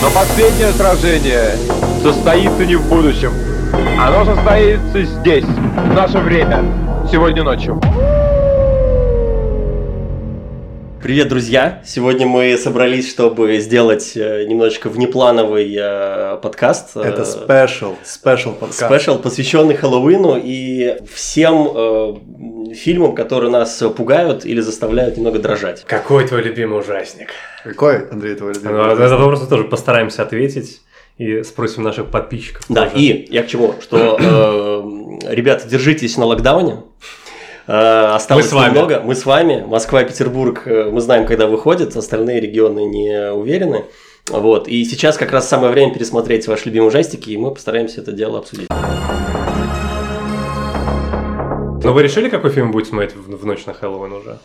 Но последнее сражение состоится не в будущем. Оно состоится здесь, в наше время, сегодня ночью. Привет, друзья! Сегодня мы собрались, чтобы сделать э, немножечко внеплановый э, подкаст. Это Э, special, special подкаст. Special, посвященный Хэллоуину и всем э, фильмам, которые нас пугают или заставляют немного дрожать. Какой твой любимый ужастик? Какой, Андрей, твой любимый? Ну, на этот вопрос мы тоже постараемся ответить и спросим наших подписчиков. Да, тоже. и я к чему? Что, э, ребята, держитесь на локдауне. Э, Осталось Мы с вами. немного. Мы с вами. Москва и Петербург, э, мы знаем, когда выходит, остальные регионы не уверены. Вот. И сейчас как раз самое время пересмотреть ваши любимые ужастики, и мы постараемся это дело обсудить. Ну вы решили, какой фильм будете смотреть в, в ночь на Хэллоуин уже?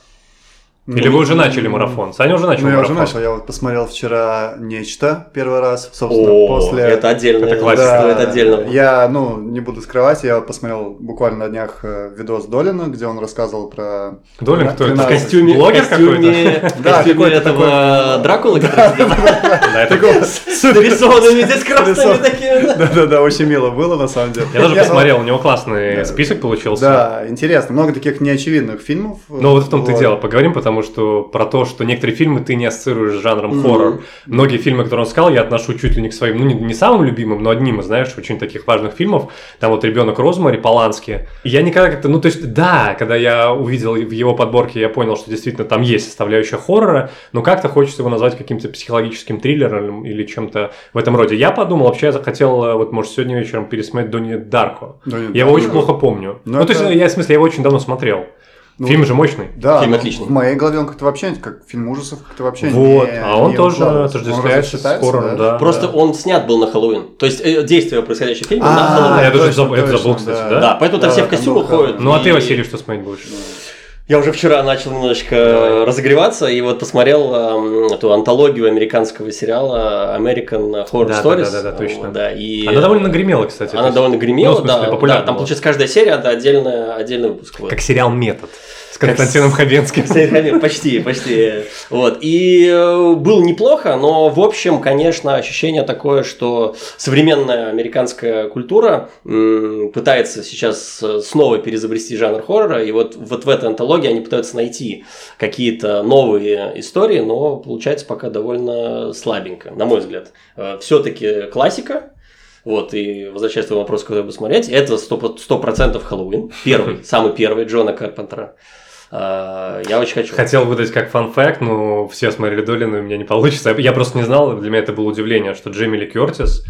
Или вы уже начали марафон? Саня уже начал Ну, я уже марафон. начал. Я вот посмотрел вчера «Нечто» первый раз. Собственно, О, после... это отдельно. Это классика. Да, это отдельно. Я, ну, не буду скрывать, я посмотрел буквально на днях э, видос Долина, где он рассказывал про... Долин кто это? В В костюме, Блогер какой-то? Да, какой-то этого Дракулы, который с нарисованными здесь красными такими. да. Да-да-да, очень мило было, на самом деле. Я тоже ну, посмотрел, у него классный список получился. Да, интересно. Много таких неочевидных фильмов. Но вот в том-то и дело, поговорим, потому что про то, что некоторые фильмы ты не ассоциируешь с жанром Мгм. хоррор. Многие фильмы, которые он сказал, я отношу чуть ли не к своим, ну не, не самым любимым, но одним из, знаешь, очень таких важных фильмов. Там вот «Ребенок Розмари», Полански. И я никогда как-то, ну то есть, да, когда я увидел в его подборке, я понял, что действительно там есть составляющая хоррора, но как-то хочется его назвать каким-то психологическим триллером или чем-то в этом роде. Я подумал, вообще я захотел, вот может сегодня вечером пересмотреть Донни Дарко. Донни Я его очень плохо помню. Ну, Ну, то есть, это- я в смысле, я его очень давно смотрел. Ну, Фильм же мощный. Да, Фильм но отличный. В моей голове он как-то вообще, как фильм ужасов, как-то вообще Вот, не а он не тоже отождествляется с хоррором, да. Просто он снят был на Хэллоуин. То есть э, действие, происходящее в фильме на А, Хэллоуин. я тоже точно, забыл- это точно, забыл, кстати, да? Да, поэтому там все в костюмах был ходят. Ну а ты, Василий, что смотреть будешь? Я уже вчера начал немножечко Давай. разогреваться и вот посмотрел эм, эту антологию американского сериала American Horror Да, Stories. да, да, да, точно. Вот, Да, и Она довольно гремела, кстати. она довольно гремела, ну, в смысле, да, да. Там получается каждая серия это отдельная, отдельный выпуск. Как сериал «Метод» с Константином Хабенским. Почти, почти. Вот. И э, было неплохо, но в общем, конечно, ощущение такое, что современная американская культура пытается сейчас э, снова перезабрести жанр хоррора, и вот, вот в этой антологии они пытаются найти какие-то новые истории, но получается пока довольно слабенько, на мой взгляд. Все-таки классика, вот, и возвращаясь к твоему вопросу, когда посмотреть, это 100%, 100% Хэллоуин. Первый, самый первый Джона Карпентера. А, Я очень хочу. Хотел выдать как фан-факт, но все смотрели Долина, и у меня не получится. Я просто не знал, для меня это было удивление, что Джемили Кертис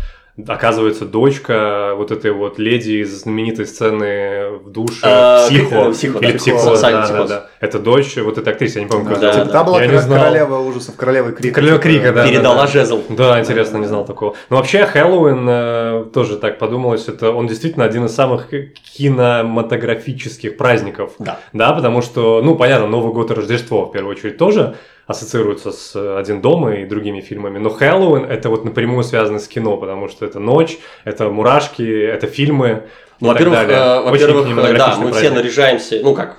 оказывается дочка вот этой вот леди из знаменитой сцены в душе А, «Психо». «Психо», да, Или «Психо», «Психоз», «Сальный да, да, психоз». да. Это дочь вот этой актрисы, я не помню, как Да, зовут. Типа, та была Я не знал. королева ужасов, королева крика. Королева типа, крика, да. Передала жезл. Да, интересно, не знал такого. Но вообще Хэллоуин э, тоже так подумалось, это он действительно один из самых кинематографических праздников. Да. Да, потому что, ну, понятно, Новый год и Рождество в первую очередь тоже ассоциируются с э, «Один дома» и другими фильмами. Но Хэллоуин – это вот напрямую связано с кино, потому что это ночь, это мурашки, это фильмы. Во-первых, э, во-первых, э, да, мы все наряжаемся, ну как,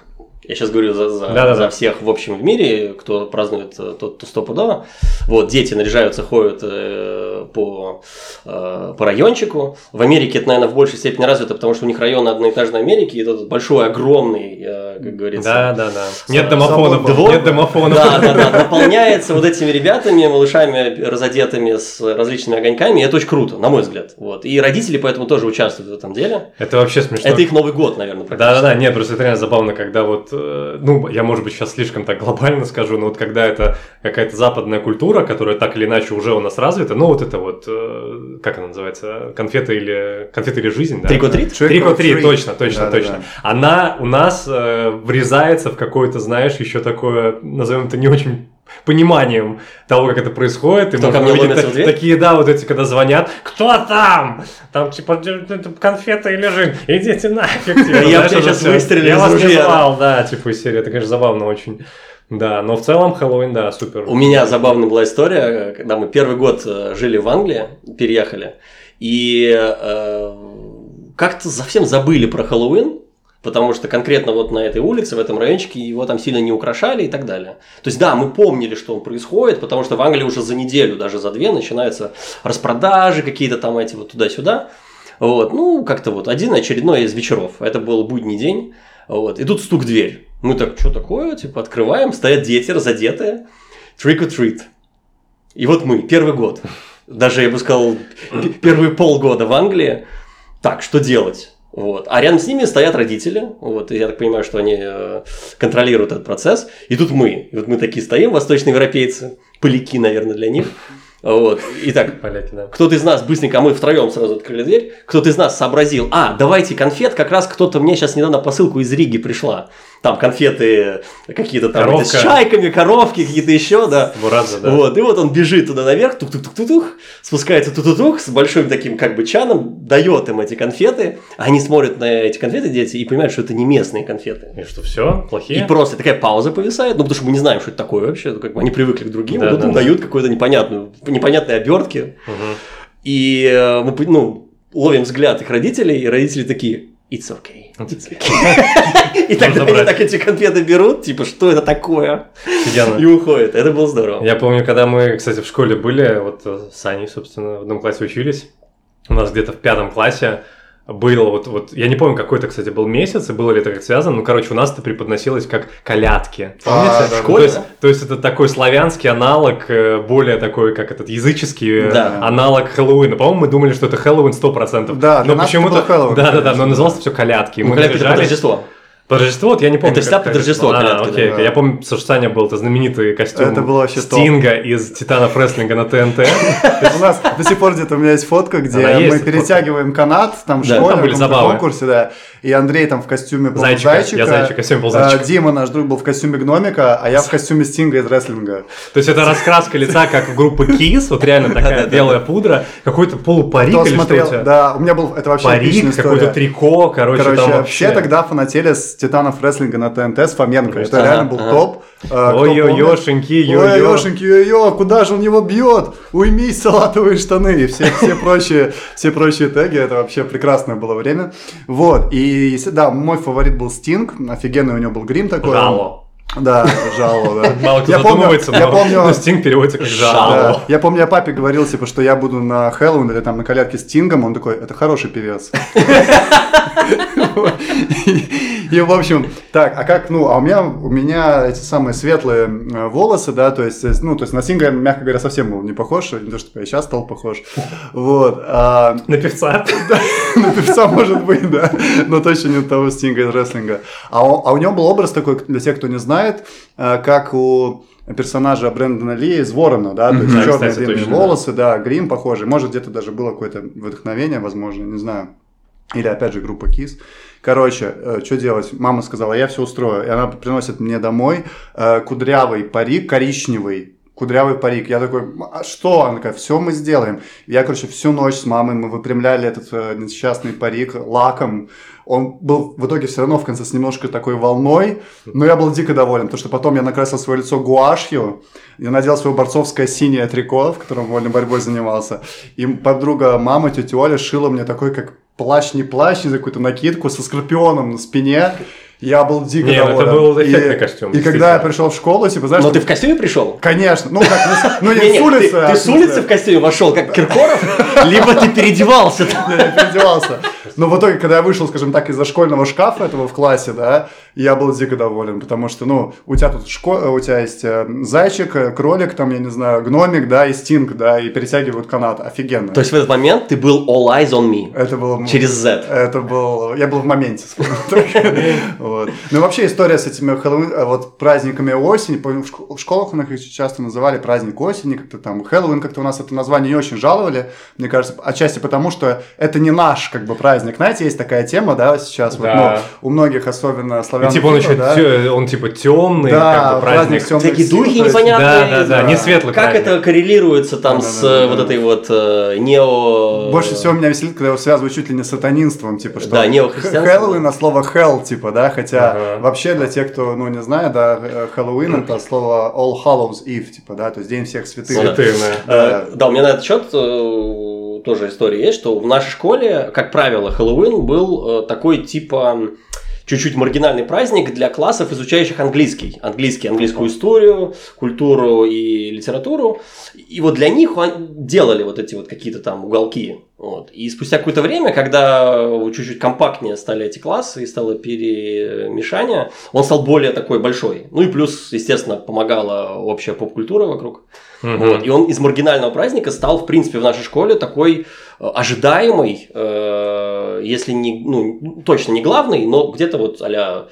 я сейчас говорю за, за, Да-да-да. за всех в общем в мире, кто празднует э, тот, кто стопудово. Вот, дети наряжаются, ходят э, по, э, по райончику. В Америке это, наверное, в большей степени развито, потому что у них район одноэтажной Америки, и тут большой, огромный, э, как говорится, Да, да, да. Нет домофонов, двор. нет домофонов. Да, да, да, наполняется вот этими ребятами, малышами, разодетыми с различными огоньками. И это очень круто, на мой взгляд. Вот. И родители поэтому тоже участвуют в этом деле. Это вообще смешно. Это их Новый год, наверное, практически. Да-да-да, нет, просто это реально забавно, когда вот, ну, я, может быть, сейчас слишком так глобально скажу, но вот когда это какая-то западная культура, которая так или иначе уже у нас развита, ну, вот это вот, э, как она называется, конфеты или, конфеты или жизнь, да? Трикотрит? Трикотрит, точно, точно, Да-да-да. точно. Она у нас э, врезается в какое-то, знаешь, еще такое, назовем это не очень пониманием того, как это происходит. И можно увидеть та- такие, да, вот эти, когда звонят, кто там? Там, типа, «Д- д- д- конфеты жизнь? Идите нафиг. типа, Я знаешь, в тебя это щас всё. выстрелю Я вас не звал, да, типа, из серии. Это, конечно, забавно очень. Да, но в целом Хэллоуин, да, супер. У меня забавная была история, когда мы первый год э, жили в Англии, переехали, и э, как-то совсем забыли про Хэллоуин, потому что конкретно вот на этой улице, в этом райончике его там сильно не украшали и так далее. То есть да, мы помнили, что происходит, потому что в Англии уже за неделю, даже за две начинаются распродажи какие-то там эти вот туда-сюда. Вот, ну, как-то вот один очередной из вечеров. Это был будний день. Вот, и тут стук в дверь. Мы так, что такое? Типа, открываем, стоят дети разодетые. Trick or treat. И вот мы, первый год. Даже, я бы сказал, первые полгода в Англии. Так, что делать? Вот. А рядом с ними стоят родители. Вот. И я так понимаю, что они э, контролируют этот процесс. И тут мы. И вот мы такие стоим, восточноевропейцы. Поляки, наверное, для них. Вот. Итак, Поляки, да. кто-то из нас быстренько, а мы втроем сразу открыли дверь, кто-то из нас сообразил, а, давайте конфет, как раз кто-то мне сейчас недавно посылку из Риги пришла. Там конфеты какие-то там Коровка. с чайками, коровки какие-то еще, да. Бурадзе, да. Вот, и вот он бежит туда наверх, тук-тук-тук-тук, спускается тук-тук с большим таким как бы чаном, дает им эти конфеты. Они смотрят на эти конфеты, дети, и понимают, что это не местные конфеты. И что, все? И Плохие? просто такая пауза повисает, ну потому что мы не знаем, что это такое вообще, как бы они привыкли к другим, Да, и тут да, им да. дают какую-то непонятную, непонятные обертки, Мгм. и э, мы ну, ловим взгляд их родителей, и родители такие It's okay. И тогда они так эти конфеты берут, типа, что это такое? И уходят. Это было здорово. Я помню, когда мы, кстати, в школе были, вот э, с Аней, собственно, в одном классе учились, у нас где-то в пятом классе было вот, вот, я не помню, какой это, кстати, был месяц, и было ли это как связано, ну, короче, у нас это преподносилось как колядки. Помните? А, да, да. Ну, то, есть, то есть это такой славянский аналог, э, более такой, как этот, языческий э, Да. аналог Хэллоуина. По-моему, мы думали, что это Хэллоуин 100%. Да, но почему-то... был Да, да, да, но называлось все колядки. Ну, мы когда это Рождество. Под Рождество, вот я не помню. Это всегда под Рождество А, колядки, окей, да. Я помню, что Саня был это знаменитый костюм Это было вообще топ. Стинга из Титанов рестлинга на ТНТ. У нас до сих пор где-то у меня есть фотка, где мы перетягиваем канат, там в школе, забавы. конкурсе, да. И Андрей там в костюме был Зайчика, я зайчик, костюм был а, зайчик. Дима, наш друг, был в костюме гномика, а я в костюме Стинга из рестлинга. То есть это раскраска лица, как у группы Kiss, вот реально такая белая пудра, какой-то полупарик или что да, у меня был, это вообще Парик, какое-то история. трико, короче, там вообще... все тогда фанатели с Титанов рестлинга на ТНТ с Фоменко. Это реально был топ. Помнит? йо-йо. Ой-ой-ёшеньки, йо-йо, куда же он его бьет? Уймись, салатовые штаны. И все, все, прочие, все прочие теги. Это вообще прекрасное было время. Вот. И, да, мой фаворит был Стинг. Офигенный у него был грим такой. Жало. Да, жало, да. Мало кто Я помню- задумывается, я но, помню- но Стинг переводится как жало. Да. Я помню, я папе говорил, типа, что я буду на Хэллоуин или там на колядке с Тингом. Он такой, это хороший певец. И, в общем, так, а как, ну, а у меня, у меня эти самые светлые э, волосы, да, то есть, э, ну, то есть на Стинга, мягко говоря, совсем был не похож, не то, что я сейчас стал похож, вот, а, На певца. на певца может быть, да, но точно не того Стинга из рестлинга. А, а у него был образ такой, для тех, кто не знает, э, как у персонажа Брэндона Ли из Ворона, да, то есть Да, черные кстати, длинные точно, волосы, да, грим похожий, может где-то даже было какое-то вдохновение, возможно, не знаю. Или опять же группа Kiss. Короче, что делать? Мама сказала, я все устрою. И она приносит мне домой э, кудрявый парик, коричневый, кудрявый парик. Я такой, а что? Она такая, все мы сделаем. Я, короче, всю ночь с мамой мы выпрямляли этот э, несчастный парик лаком. Он был в итоге все равно в конце с немножко такой волной, но я был дико доволен, потому что потом я накрасил свое лицо гуашью, я надел свое борцовское синее трико, в котором вольной борьбой занимался, и подруга мама, тетя Оля, шила мне такой, как плащ, не плащ, не знаю, какую-то накидку со скорпионом на спине, я был дико Не, ну это доволен. был И- эффектный костюм, И когда я пришел в школу, типа, знаешь, Но ты в костюме пришел? конечно, ну как, ну не Не-не, с улицы, ты, а с улицы в костюме вошел, как Киркоров, либо ты переодевался. Не, я переодевался. Но в итоге, когда я вышел, скажем так, из-за школьного шкафа этого в классе, да, я был дико доволен, потому что, ну, у тебя тут шко... у тебя есть э, зайчик, э, кролик, там, я не знаю, гномик, да, и стинг, да, и перетягивают канат. Офигенно. То есть в этот момент ты был all eyes on me. это было... Через Z. Это был... Я был в моменте, скажем так. Вот. Ну, вообще, история с этими Хэллоуин, э, вот праздниками осени, помню, в шко- в школах у нас их часто называли праздник осени, как-то там, Хэллоуин, как-то у нас это название не очень жаловали, мне кажется, отчасти потому, что это не наш, как бы, праздник. Знаете, есть такая тема, да, сейчас, вот, Да. ну, у многих, особенно И славян. типа он еще да, тё- он типа темный, Да, как бы праздник. праздник сил, духи есть- непонятные. Да, да, да, не светлый Как праздник. это коррелируется там с Да-да-да-да. э, вот этой вот э, нео... Больше всего меня веселит, когда его связывают чуть ли не с сатанинством, типа, что Да, неохристианство. Хэллоуин от слова hell, типа, да, хотя Ага. вообще для тех, кто, ну, не знает, да, э, Хэллоуин это слово All Hallows Eve, типа, да, то есть День всех святых. Да. Святые, да. Э, Да, у меня на этот счет э, тоже история есть, что в нашей школе, как правило, Хэллоуин был такой типа чуть-чуть маргинальный праздник для классов, изучающих английский. Английский, английскую историю, культуру и литературу. И вот для них делали вот эти вот какие-то там уголки. Вот. И спустя какое-то время, когда чуть-чуть компактнее стали эти классы и стало перемешание, он стал более такой большой. Ну и плюс, естественно, помогала общая поп-культура вокруг. Мгм. Вот. И он из маргинального праздника стал, в принципе, в нашей школе такой э, ожидаемый, э, если не, ну, точно не главный, но где-то вот а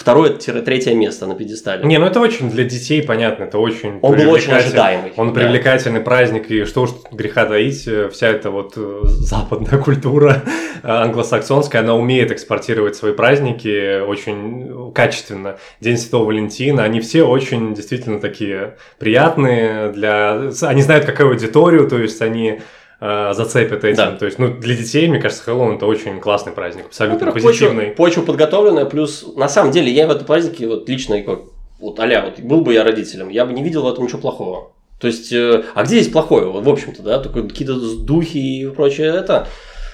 второе-третье место на пьедестале. Не, ну это очень для детей понятно, это очень Он был очень ожидаемый. Он Да. привлекательный праздник, и что уж греха таить, э, вся эта вот э, западная культура э, англосаксонская, она умеет экспортировать свои праздники очень качественно. День Святого Валентина, они все очень действительно такие приятные для... Они знают, какую аудиторию, то есть они э, зацепят этим. Да. То есть, ну, для детей, мне кажется, Хэллоуин это очень классный праздник, абсолютно Во-первых, позитивный. Почва, почва подготовленная, плюс на самом деле я в этом празднике вот лично как вот аля, вот был бы я родителем, я бы не видел в этом ничего плохого. То есть, э, а где есть плохое, вот, в общем-то, да, только какие-то духи и прочее это.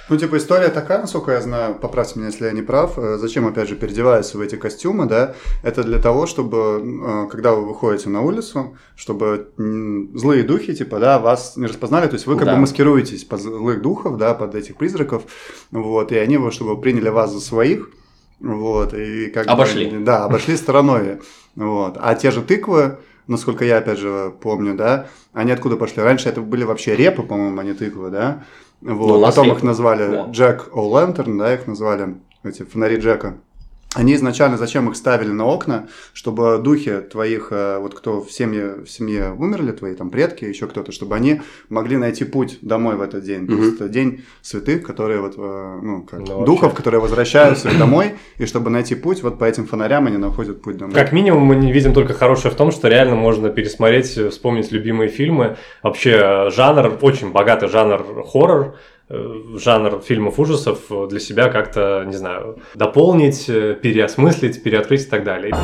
Ну, типа, история такая, насколько я знаю, поправьте меня, если я не прав, э, зачем, опять же, переодеваются в эти костюмы, да, это для того, чтобы, э, когда вы выходите на улицу, чтобы злые духи, типа, да, вас не распознали, то есть вы как Да. бы маскируетесь под злых духов, да, под этих призраков, вот, и они, чтобы приняли вас за своих, вот, и как бы- Обошли. да, обошли стороной, вот, а те же тыквы, насколько я, опять же, помню, да, они откуда пошли? Раньше это были вообще репы, по-моему, а не тыквы, да, вот, Ну, потом их назвали да. Джек О'Лентерн, да, их назвали, эти фонари Джека. Они изначально зачем их ставили на окна, чтобы духи твоих, э, вот кто в семье, в семье умерли, твои там предки, еще кто-то, чтобы они могли найти путь домой в этот день. То Мгм. есть это день святых, которые вот, э, ну, как, Ну, духов, вообще. которые возвращаются домой, и чтобы найти путь, вот по этим фонарям они находят путь домой. Как минимум, мы не видим только хорошее в том, что реально можно пересмотреть, э, вспомнить любимые фильмы. Вообще, жанр, очень богатый жанр хоррор, жанр фильмов ужасов э, для себя как-то, не знаю, дополнить, э, переосмыслить, переоткрыть и так далее.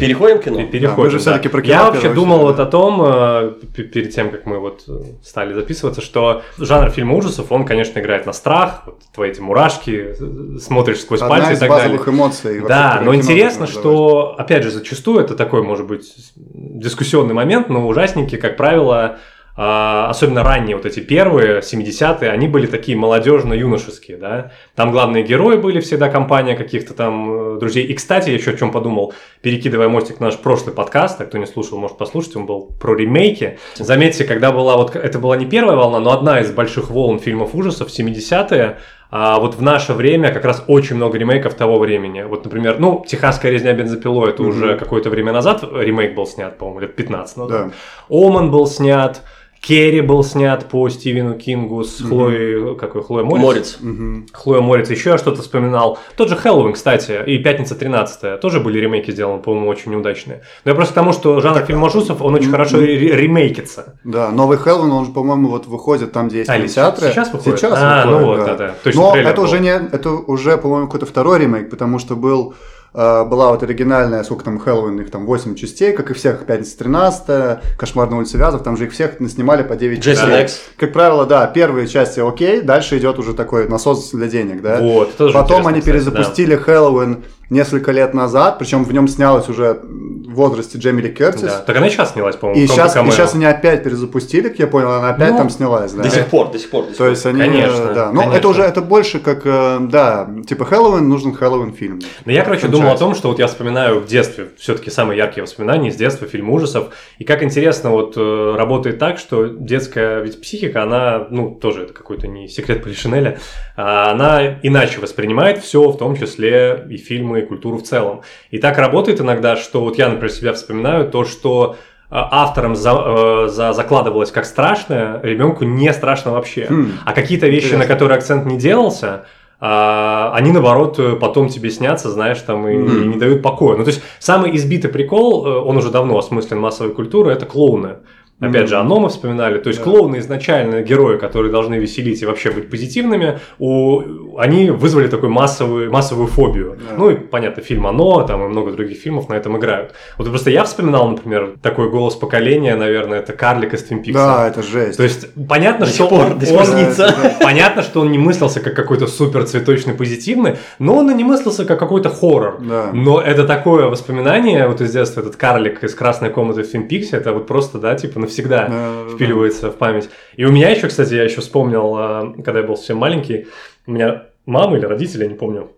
Переходим к кино. Переходим. мы же да. всё-таки про кино Я вообще думал вот о том, э, перед тем, как мы вот э, стали записываться, что жанр фильма ужасов, он, конечно, играет на страх, вот твои эти мурашки, э, смотришь сквозь Одна пальцы и так далее. базовых эмоций. вообще, Да, но интересно, что, опять же, зачастую это такой, может быть, дискуссионный момент, но ужасники, как правило, особенно ранние, вот эти первые, 70-е, они были такие молодежно-юношеские, да. Там главные герои были всегда компания каких-то там э, друзей. И, кстати, я еще о чем подумал, перекидывая мостик на наш прошлый подкаст, а кто не слушал, может послушать, он был про ремейки. Заметьте, когда была вот, это была не первая волна, но одна из больших волн фильмов ужасов, 70-е, а вот в наше время как раз очень много ремейков того времени. Вот, например, ну, «Техасская резня бензопилой» это Мгм. уже какое-то время назад ремейк был снят, по-моему, лет 15 назад. Да. «Оман» был снят, «Керри» был снят по Стивену Кингу с Мгм. Хлоей, какой, Хлоя Морец? Морец. Мгм. Хлоя Морец, еще я что-то вспоминал. Тот же Хэллоуин, кстати, и «Пятница 13 тоже были ремейки сделаны, по-моему, очень неудачные. Но я просто к тому, что жанр фильма ужасов, он очень хорошо ремейкится. Да, новый Хэллоуин, он же, по-моему, вот выходит там, где есть А, кинотеатры. сейчас выходит? Сейчас А, ну выходит, вот, да. да-да. Точно, Но это был. уже, не, это уже, по-моему, какой-то второй ремейк, потому что был была вот оригинальная, сколько там Хэллоуин, их там 8 частей, как и всех, «Пятница 13 «Кошмар на улице Вязов», там же их всех снимали по 9 Джейсон частей. Как правило, да, первые части окей, дальше идет уже такой насос для денег, да. Вот, Потом они кстати, перезапустили Хэллоуин несколько лет назад, причем в нем снялась уже в возрасте Джемили Кертис. Да. Так она и сейчас снялась, по-моему, И сейчас, и сейчас они опять перезапустили, как я понял, она опять Ну, там снялась, да. До сих пор, до сих пор. до сих То пор. есть они, Конечно, э, да. Ну, конечно. это уже, это больше как, э, да, типа Хэллоуин, нужен Хэллоуин фильм. Но я, короче, Франчайз. Думал о том, что вот я вспоминаю в детстве, все-таки самые яркие воспоминания из детства, фильм ужасов, и как интересно вот э, работает так, что детская ведь психика, она, ну, тоже это какой-то не секрет Полишинеля, а она иначе воспринимает все, в том числе и фильмы, и культуру в целом. И так работает иногда, что вот я, например, себя вспоминаю, то, что э, автором за, э, за- закладывалось как страшное, ребенку не страшно вообще. Хм. А какие-то вещи, Интересно. на которые акцент не делался, а, они наоборот э, потом тебе снятся, знаешь, там и, Мгм. и не дают покоя. Ну, то есть самый избитый прикол, э, он уже давно осмыслен массовой культуры, это клоуны. Опять же, оно мы вспоминали. То есть Да. клоуны изначально герои, которые должны веселить и вообще быть позитивными, у... они вызвали такую массовую, массовую фобию. Да. Ну и понятно, фильм «Оно», там и много других фильмов на этом играют. Вот просто я вспоминал, например, такой голос поколения, наверное, это Карлик из Твин Пикса. Да, это жесть. То есть понятно, До что пор, он, он- снится. понятно, что он не мыслился как какой-то супер цветочный позитивный, но он и не мыслился как какой-то хоррор. Да. Но это такое воспоминание вот из детства, этот карлик из красной комнаты в Твин Пиксе, это вот просто, да, типа навсегда Да, да, да. впиливается в память. И у меня еще, кстати, я еще вспомнил, а, когда я был совсем маленький, у меня мама или родители, я не помню,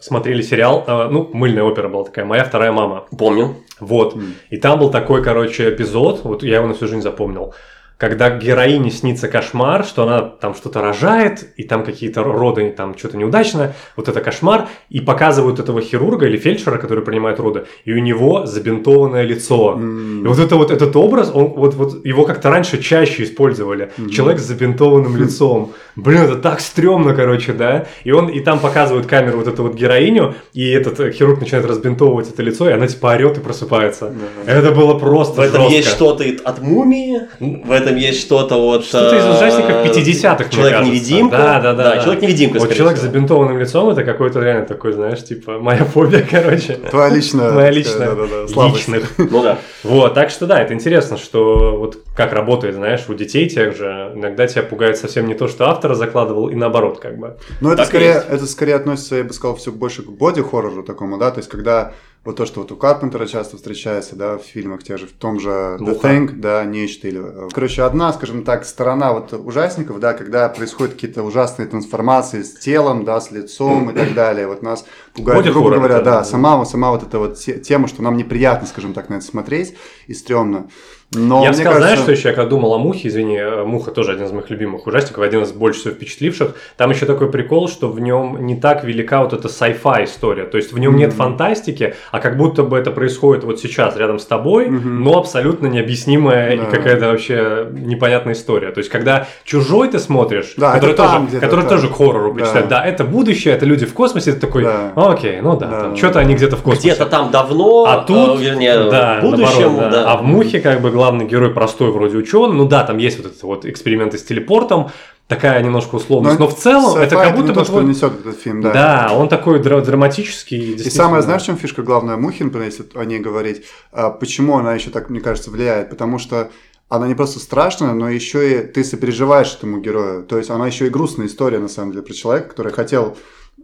смотрели сериал, а, ну, мыльная опера была такая, «Моя вторая мама». Помню. Вот. М. И там был такой, короче, эпизод, вот я его на всю жизнь запомнил, когда героине снится кошмар, что она там что-то рожает, и там какие-то роды, там что-то неудачно, вот это кошмар, и показывают этого хирурга или фельдшера, который принимает роды, и у него забинтованное лицо. М. И вот это вот этот образ, он вот, вот его как-то раньше чаще использовали. Мгм. Человек с забинтованным лицом. Блин, это так стрёмно, короче, да. И он и там показывают камеру вот эту вот героиню, и этот э, хирург начинает разбинтовывать это лицо, и она типа орет и просыпается. Да. Это было просто В этом жестко. есть что-то от мумии, в этом есть что-то вот... Что-то из э, ужастиков 50-х, мне Человек-невидимка. Да, да, да, да. Человек-невидимка, Вот человек с забинтованным лицом, это какой-то реально такой, знаешь, типа, моя фобия, короче. Твоя личная. Моя личная. да-да-да, слабость. Личных. Ну да. Вот, так что да, это интересно, что вот как работает, знаешь, у детей тех же, иногда тебя пугает совсем не то, что автор закладывал, и наоборот, как бы. Ну, это скорее, это скорее относится, я бы сказал, все больше к боди-хоррору такому, да, то есть когда вот то, что вот у Карпентера часто встречается, да, в фильмах тех же, в том же The. Thing, да, нечто или... э, Короче, одна, скажем так, сторона вот ужасников, да, когда происходят какие-то ужасные трансформации с телом, да, с лицом и так далее, вот нас пугает, грубо Боди-хоррор, говоря, да, да. сама, сама вот эта вот те- тема, что нам неприятно, скажем так, на это смотреть и стрёмно. Но я мне сказал, кажется... знаешь, что еще, я когда думал о Мухе, извини, э, Муха тоже один из моих любимых ужастиков, один из больше всего впечатливших, там еще такой прикол, что в нем не так велика вот эта sci-fi история, то есть в нем нет Мгм. фантастики, а как будто бы это происходит вот сейчас рядом с тобой, Мгм. но абсолютно необъяснимая Да. и какая-то вообще непонятная история. То есть когда «Чужой» ты смотришь, Да, который, это там тоже, который да. тоже к хоррору Да. причисляет, да. это будущее, это люди в космосе, ты такой, Да. окей, ну да, Да, там да, что-то да. они где-то в космосе. Где-то там давно, А тут, э, вернее, да, в будущем, наоборот, да. А в Мухе как бы главный герой простой вроде ученый. Ну да, там есть вот этот вот эксперименты с телепортом, такая немножко условность. Но, в целом это как будто бы то, что твой- несет этот фильм, да. Да, он такой дра- драматический. И самое, знаешь, в чем фишка главная Мухи, например, если о ней говорить, а, почему она еще так, мне кажется, влияет? Потому что она не просто страшная, но еще и ты сопереживаешь этому герою. То есть она еще и грустная история, на самом деле, про человека, который хотел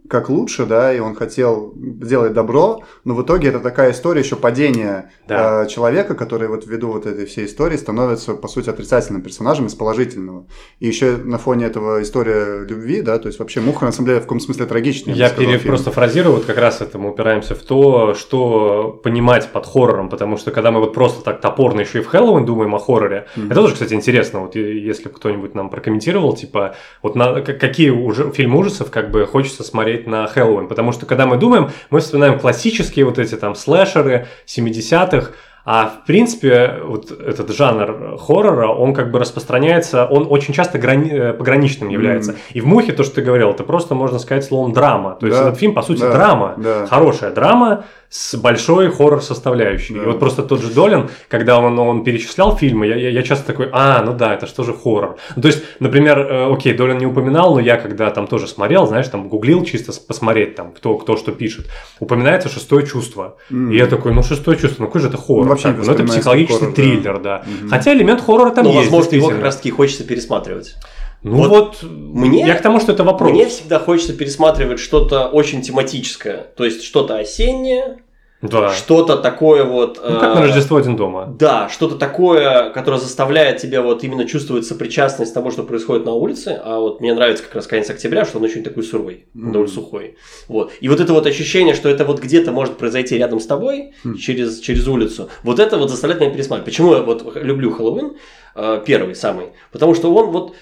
как лучше, да, и он хотел сделать добро, но в итоге это такая история еще падения Да. э, человека, который вот ввиду вот этой всей истории становится, по сути, отрицательным персонажем из положительного. И еще на фоне этого история любви, да, то есть вообще Муха, на самом деле, в каком смысле трагичная. Я пере- фильм. просто фразирую, вот как раз это мы упираемся в то, что понимать под хоррором, потому что когда мы вот просто так топорно еще и в Хэллоуин думаем о хорроре, Мгм. это тоже, кстати, интересно, вот если кто-нибудь нам прокомментировал, типа, вот на, какие уже фильмы ужасов как бы хочется смотреть на Хэллоуин, потому что когда мы думаем, мы вспоминаем классические вот эти там слэшеры 70-х, а в принципе, вот этот жанр хоррора, он как бы распространяется, он очень часто грани- э, пограничным является. Мгм. И в «Мухе» то, что ты говорил, это просто, можно сказать, словом драма. То есть Да, этот фильм, по сути, да, драма. да. Хорошая драма с большой хоррор-составляющей. Да. И вот просто тот же Долин, когда он, он перечислял фильмы, я, я, я часто такой, а, ну да, это что же хоррор? Ну, то есть, например, э, окей, Долин не упоминал, но я когда там тоже смотрел, знаешь, там гуглил чисто посмотреть, там, кто, кто что пишет, упоминается «Шестое чувство». М. И я такой, ну, «Шестое чувство», ну, какой же это хоррор? Ну, вообще не ну, это психологический хоррор, да. триллер, да. Мгм. Хотя элемент хоррора там Ну, есть, возможно, его как раз таки хочется пересматривать. Ну Вот вот, мне- я к тому, что это вопрос. Мне всегда хочется пересматривать что-то очень тематическое. То есть что-то осеннее, да. что-то такое вот... Ну, как э, на Рождество один дома. Да, что-то такое, которое заставляет тебя вот именно чувствовать сопричастность того, что происходит на улице. А вот мне нравится как раз конец октября, что он очень такой суровый, Мгм. довольно сухой. Вот. И вот это вот ощущение, что это вот где-то может произойти рядом с тобой, Мгм. через, через улицу, вот это вот заставляет меня пересматривать. Почему я вот люблю Хэллоуин, э, первый самый? Потому что он вот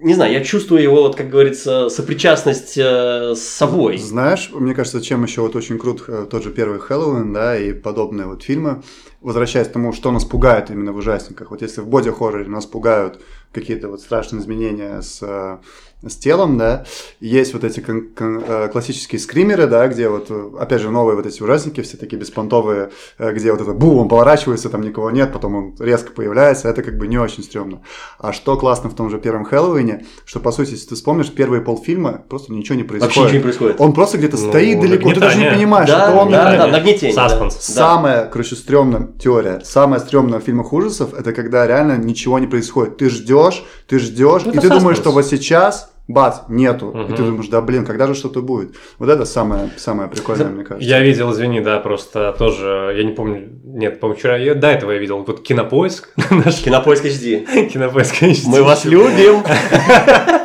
не знаю, я чувствую его, вот, как говорится, сопричастность э, с собой. Знаешь, мне кажется, чем еще вот очень крут э, тот же первый Хэллоуин, да, и подобные вот фильмы, возвращаясь к тому, что нас пугает именно в ужасниках. Вот если в боди-хорроре нас пугают какие-то вот страшные изменения с э, с телом, да, есть вот эти кон- кон- э, классические скримеры, да, где вот, э, опять же, новые вот эти ужасники, все такие беспонтовые, э, где вот это бум, он поворачивается, там никого нет, потом он резко появляется, это как бы не очень стрёмно. А что классно в том же первом Хэллоуине, что, по сути, если ты вспомнишь, первые полфильма просто ничего не происходит. Вообще ничего не происходит. Он просто где-то Ну, стоит далеко, ты даже не понимаешь, да, что он... да, да, нет. нагнетение. Саспенс. Самая, короче, стрёмная теория, самая стрёмная в фильмах ужасов, это когда реально ничего не происходит. Ты ждешь, ты ждешь, Ну, и ты думаешь, что вот сейчас, бац, нету. И Мгм. ты думаешь, да блин, когда же что-то будет? Вот это самое, самое прикольное, мне кажется. Я видел, извини, да, просто тоже, я не помню, нет, по-моему, вчера, я до этого я видел, вот Кинопоиск, наш Кинопоиск HD. Кинопоиск HD. Мы вас любим.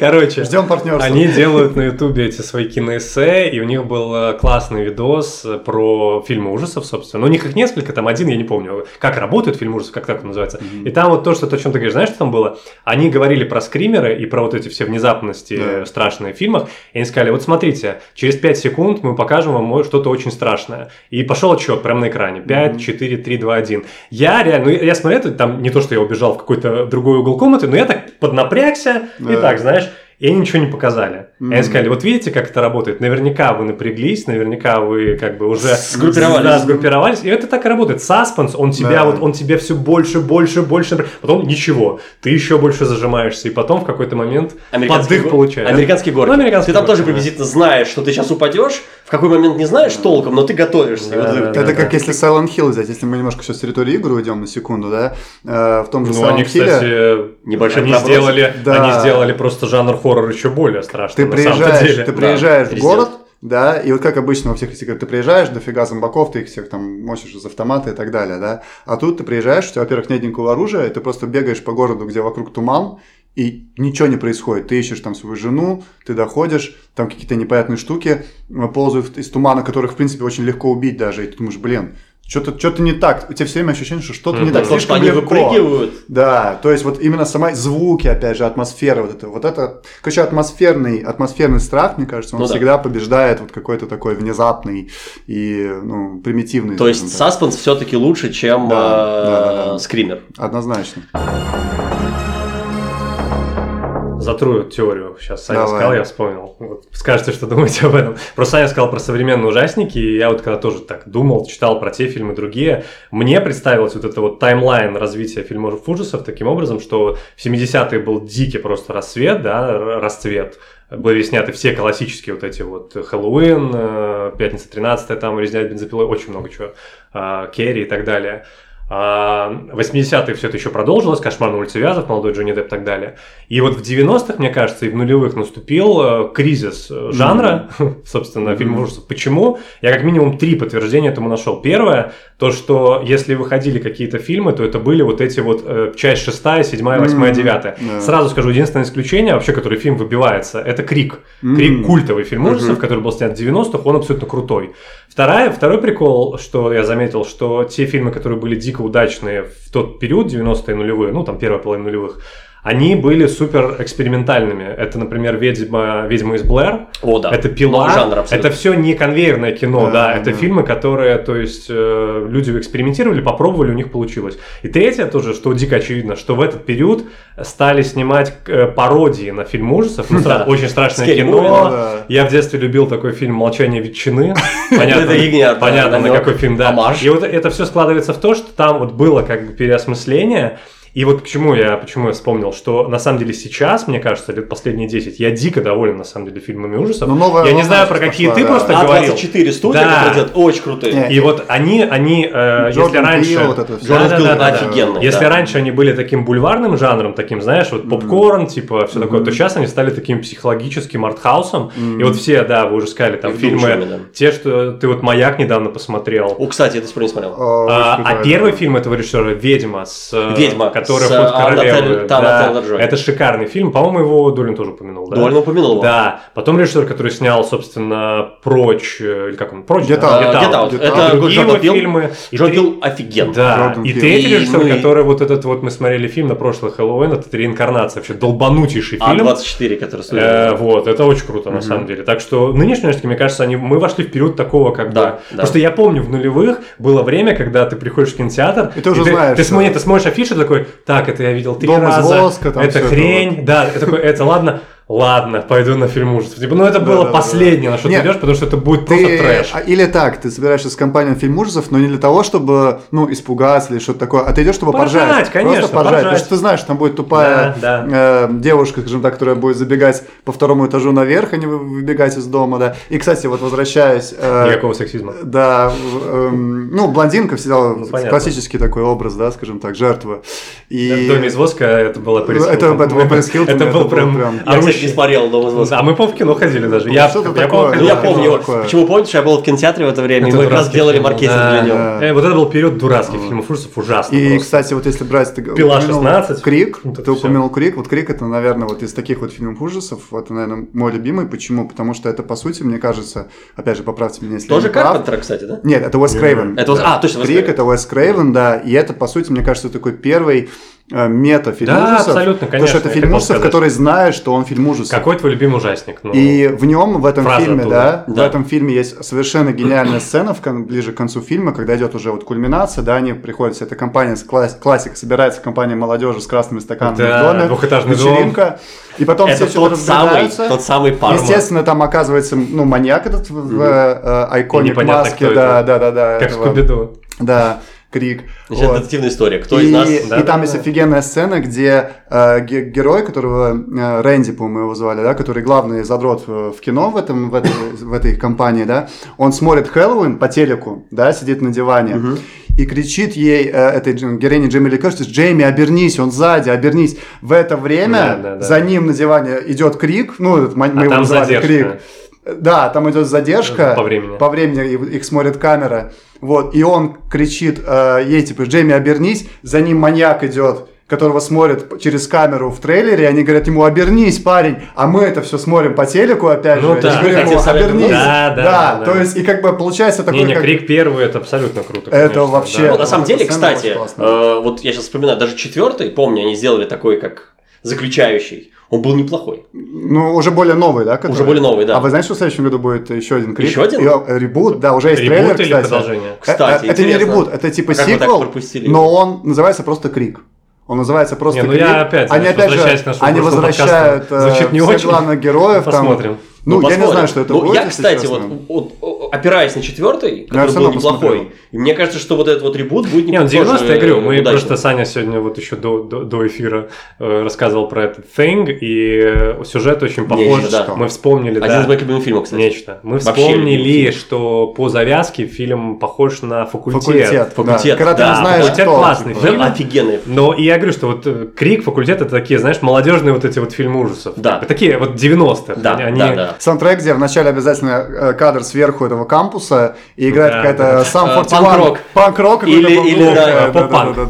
Короче, Ждем партнерства. Они делают на Ютубе эти свои киноэссе, и у них был э, классный видос э, про фильмы ужасов, собственно. Но у них их несколько, там один, я не помню, как работает фильм ужасов, как так он называется. И там вот то, что, то, о чем ты говоришь, знаешь, что там было? Они говорили про скримеры и про вот эти все внезапности Да. страшные в фильмах, и они сказали, вот смотрите, через 5 секунд мы покажем вам что-то очень страшное. И пошел отчет прямо на экране. 5, 4, 3, 2, 1. Я реально, ну, я смотрю, это там не то, что я убежал в какой-то другой угол комнаты, но я так поднапрягся, и Да. так, знаешь, и они ничего не показали. И они сказали, вот видите, как это работает? Наверняка вы напряглись, наверняка вы как бы уже Сгруппировались. Да, сгруппировались. И это так и работает. Саспенс, он тебя Да. вот, он тебе все больше, больше, больше. Потом ничего. Ты еще больше зажимаешься. И потом в какой-то момент поддых го- получаешь. Американский горки. Ну, американский ты там горки, тоже да. приблизительно знаешь, что ты сейчас упадешь, в какой момент не знаешь толком, но ты готовишься. И вот Да, это- да, да, как да. если Silent Hill взять, если мы немножко сейчас с территории игр уйдем на секунду, да, э, в том же Ну, Silent они, Небольшой кстати, они проброс. сделали, Да. они сделали просто жанр хоррор еще более страшный. ты приезжаешь, ты Да, приезжаешь в пересдел. город, да, и вот как обычно во всех этих ты приезжаешь, дофига зомбаков, ты их всех там мочишь из автомата и так далее, да, а тут ты приезжаешь, у тебя, во-первых, нет никакого оружия, и ты просто бегаешь по городу, где вокруг туман, и ничего не происходит. Ты ищешь там свою жену, ты доходишь, там какие-то непонятные штуки э, ползают из тумана, которых, в принципе, очень легко убить даже, и ты думаешь, блин, что-то что не так. У тебя все время ощущение, что что-то не Мгм. так. Потому что слишком они легко. выпрыгивают. Да, то есть вот именно сама звуки, опять же, атмосфера вот это, вот это, короче, атмосферный, атмосферный страх, мне кажется, он Ну да. всегда побеждает вот какой-то такой внезапный и, ну, примитивный. То есть так. саспенс все-таки лучше, чем Да, э, да, да, да. скример. Однозначно. Затрую теорию. Сейчас Саня Давай. сказал, я вспомнил. Вот, скажете, что думаете об этом. Просто Саня сказал про современные ужасники, и я вот когда тоже так думал, читал про те фильмы другие, мне представилось вот это вот таймлайн развития фильмов ужасов таким образом, что в 70-е был дикий просто рассвет, да, расцвет. Были сняты все классические вот эти вот Хэллоуин, э, Пятница 13 там, Резня бензопилой, очень много чего, э, Керри и так далее. А 80-е все это еще продолжилось, Кошмар на улице Вязов, молодой Джонни Депп и так далее. И вот в 90-х, мне кажется, и в нулевых наступил э, кризис э, жанра, собственно, фильмов ужасов. Почему? Я как минимум три подтверждения этому нашел. Первое, то, что если выходили какие-то фильмы, то это были вот эти вот э, часть шестая, седьмая, восьмая, Мгм. девятая. Да. Сразу скажу, единственное исключение, вообще, который фильм выбивается, это «Крик». «Крик» культовый фильм ужасов, который был снят в 90-х, он абсолютно крутой. Вторая, второй прикол, что я заметил, что те фильмы, которые были дико удачные в тот период, 90-е нулевые, ну, там, первая половина нулевых, они были супер экспериментальными. Это, например, «Ведьма, «Ведьма из Блэр», О, да. это «Пила», жанр это все не конвейерное кино, да, Да, это да. фильмы, которые, то есть, э, люди экспериментировали, попробовали, у них получилось. И третье тоже, что дико очевидно, что в этот период стали снимать э, пародии на фильм ужасов, ну, Да. очень страшное Scary кино. Да. Я в детстве любил такой фильм «Молчание ветчины». Понятно, понятно, на какой фильм, да. И вот это все складывается в то, что там вот было как бы переосмысление, и вот к чему я, почему я вспомнил, что на самом деле сейчас, мне кажется, лет последние 10, я дико доволен на самом деле фильмами ужасов. Ну, новая я не знаю, про пошла, какие ты да. просто говорил. А24 студия, Да. которые делают очень крутые. Не, И вот они, они, э, если раньше... Вот это. Джордан Да, да, да, да. офигенный, Если да. раньше они были таким бульварным жанром, таким, знаешь, вот попкорн, типа, все такое, то сейчас они стали таким психологическим артхаусом. И вот все, да, вы уже сказали, там И фильмы, вдумчивыми, да. те, что ты вот «Маяк» недавно посмотрел. О, кстати, я до сих пор не смотрел. А, а крутой, первый фильм этого режиссера «Ведьма», с, э, «Ведьма» которая с, «Ход Анна королевы». Да, это шикарный фильм. По-моему, его Долин тоже упомянул, да? Довольно упомянул. Да. Потом режиссер, который снял, собственно, «Прочь», э, или как он, «Прочь», Get да? Out. Get Out. Get Это Out. И другие его фильмы. И Джон Пил офиген. Да, и третий режиссер, который вот этот вот мы смотрели фильм на прошлый Хэллоуин, это «Реинкарнация», вообще долбанутейший фильм. А24, который Э, вот, это очень круто, на самом деле. Так что нынешние мне кажется, они, мы вошли в период такого, как Да. Просто я помню, в нулевых было время, когда ты приходишь в кинотеатр, И ты уже знаешь, ты, смотри- ты смотришь афишу такой, так, это я видел три Дом раза, воска, там это всё это хрень, да, такой, это ладно, ладно, пойду на фильм ужасов. Типа, ну это было Да-да-да. последнее, на что Нет, ты идешь, потому что это будет просто Ты, трэш. а, или так, ты собираешься с компанией на фильм ужасов, но не для того, чтобы, ну, испугаться или что-то такое, а ты идешь, чтобы Поржать, поржать. конечно, Просто поржать. Потому поржать. что ты знаешь, там будет тупая Да, э, девушка, скажем так, которая будет забегать по второму этажу наверх, а не вы- выбегать из дома, да. И, кстати, вот возвращаясь... э, Никакого сексизма. Да, эм, ну, блондинка всегда Ну, классический такой образ, да, скажем так, жертвы. И... В доме из воска это было Пэрис Это- это Хилтон, Это это был прям... прям- Не смотрел «Дом из воска». А мы, по в кино ходили даже. Ну, Я, что-то я такое, Ну, я помню. такое. Почему помнишь, я был в кинотеатре в это время, и Это мы как раз делали маркетинг да. для него. Да. Э, вот это был период дурацких фильмов ужасов, ужасно И, просто. кстати, вот если брать, ты Пила упомянул 16. Крик, Вот это ты упомянул Крик, вот Крик это, наверное, вот из таких вот фильмов ужасов, вот, наверное, мой любимый. Почему? Потому что это, по сути, мне кажется, опять же, поправьте меня, если Тоже я не прав. Карпентера, кстати, да? Нет, это Уэс Крейвен. Это а, точно, Крик это Уэс Крейвен, да, и это, по сути, мне кажется, такой первый э, мета-фильм Да, ужасов. абсолютно, Потому что конечно, это фильм ужасов, который знает, что он фильм ужасов. Какой твой любимый ужасник? Ну, И в нем, в этом фильме, оттуда. да, в Да. этом фильме есть совершенно гениальная сцена в кон- ближе к концу фильма, когда идет уже вот кульминация, да, они приходят, вся эта компания, класс- классика, собирается компания молодежи с красными стаканами Да, в доме, двухэтажный дом. вечеринка, и потом Это все что-то тот самый, тот самый Парма. Естественно, там оказывается, ну, маньяк этот в э, айконик непонятно, маске, да, да, да, да, как этого. Скуби-Ду. Да, крик. Вот. детективная история. Кто и, из нас... и Да, там да, есть да. офигенная сцена, где э, ге- герой, которого э, Рэнди, по-моему, его звали, да, который главный задрот в, кино в, этом, в, этой, в этой компании, да, он смотрит Хэллоуин по телеку, да, сидит на диване. И кричит ей, э, этой героине Джейми Ли Кертис, Джейми, обернись, он сзади, обернись. В это время Да, да, да. за ним на диване идет крик, ну, этот, мы А его там называли задержка. крик. Да, там идет задержка. По времени. По времени их- смотрит камера. Вот, и он кричит э, ей, типа, Джейми, обернись. За ним маньяк идет, которого смотрят через камеру в трейлере. И они говорят ему, обернись, парень. А мы это все смотрим по телеку, опять Ну же. да. и говорим ему, обернись. Да, да, да. то есть, и как бы получается такой, Не-не, как... Крик первый, это абсолютно круто. Это конечно, вообще- да. Ну, на самом деле, кстати, э, вот я сейчас вспоминаю, даже четвертый, помню, они сделали такой, как заключающий. Он был неплохой. Ну, уже более новый, да? который? Уже более новый, да. А вы знаете, что в следующем году будет еще один крик? Еще один? И, э, ребут, да, уже есть Ребут трейлер, или кстати. продолжение? Кстати, Э, э, это не интересно. ребут, это типа А сиквел, пропустили но он называется просто крик. Он называется просто Не, ну крик. я опять, они опять же, они возвращают подкасту, э, звучит не всех очень. главных героев. там. Посмотрим. Ну, я не посмотрим. знаю, что это Ну, будет. Я, кстати, вот, вот, опираясь на четвертый, Ну, который был неплохой, и мне кажется, что вот этот вот ребут будет Не, он неплохой. 90 я говорю, мы удачный. просто Саня сегодня вот еще до, до, до эфира э, рассказывал про этот Thing, и э, сюжет очень похож. Нечто, да. Мы вспомнили, Один да, из моих любимых фильмов, кстати. нечто. Мы вспомнили, что по завязке фильм похож на факультет. Факультет. Факультет, да. Когда ты да, не знаешь, факультет кто. классный типа. фильм. Офигенный. Но и я говорю, что вот э, Крик, факультет это такие, знаешь, молодежные вот эти вот фильмы ужасов. Да. Такие вот 90-х. Да, Они, да, да. Саундтрек, где вначале обязательно э, кадр сверху этого кампуса и играет Да, какая-то да. сам Э, 41. панк-рок. Панк-рок. Или- или, да, поп-панк. или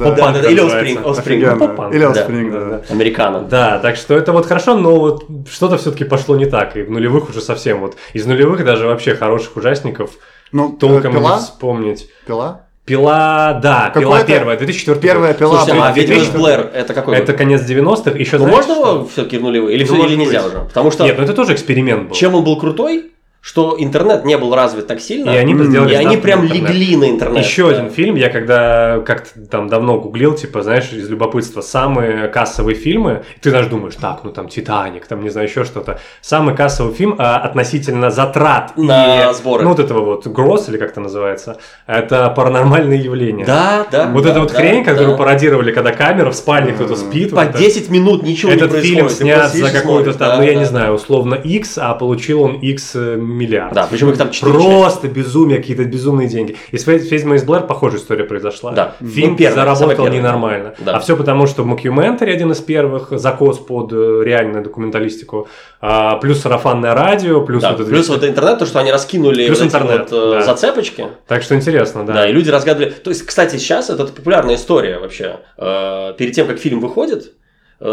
поп-панк. Или. Offspring, да. Американо. Да, так что это вот хорошо, но вот что-то все-таки пошло не так. И в нулевых уже совсем вот. Из нулевых даже вообще хороших ужасников Ну, толком пила? не вспомнить. Пила? Пила, да, пила Какой-то- первая, 2004 Первая год. пила. Слушайте, а была- «Ведьма из 2004 Блэр» это какой Это год? конец 90-х. Еще Ну, знаешь, можно что? все-таки в нулевые? Или, Ну, или нельзя быть. уже? Потому что Нет, ну это тоже эксперимент был. чем он был крутой, что интернет не был развит так сильно, И они сделали и они прям интернет. легли на интернет. Еще да. один фильм, я когда как-то там давно гуглил, типа, знаешь, из любопытства, самые кассовые фильмы, ты даже думаешь, так, ну там Титаник, там, не знаю, еще что-то. Самый кассовый фильм а, относительно затрат На и, сборы. Ну, вот этого вот, гросс, или как это называется, это паранормальные явления. Да, да. Вот да, эта вот да, хрень, которую да. пародировали, когда камера в спальне, кто-то спит. По вот это. 10 минут ничего Этот не фильм происходит. Ты снят просто за какую-то там, Да, ну я да. не знаю, условно X, а получил он X миллиард. Да, причем их там 4 Просто безумие, какие-то безумные деньги. И с Ведьма из Блэр похожая история произошла. Да. Фильм Ну, самая заработал первая. ненормально. Да. А все потому, что Мокюментари один из первых, закос под э, реальную документалистику, а, плюс сарафанное радио, плюс Да, вот это плюс вот интернет, то, что они раскинули Плюс вот интернет, вот, э, да. зацепочки. Так что интересно, да. Да. и люди разгадывали. То есть, кстати, сейчас это популярная история вообще. Э, перед тем, как фильм выходит,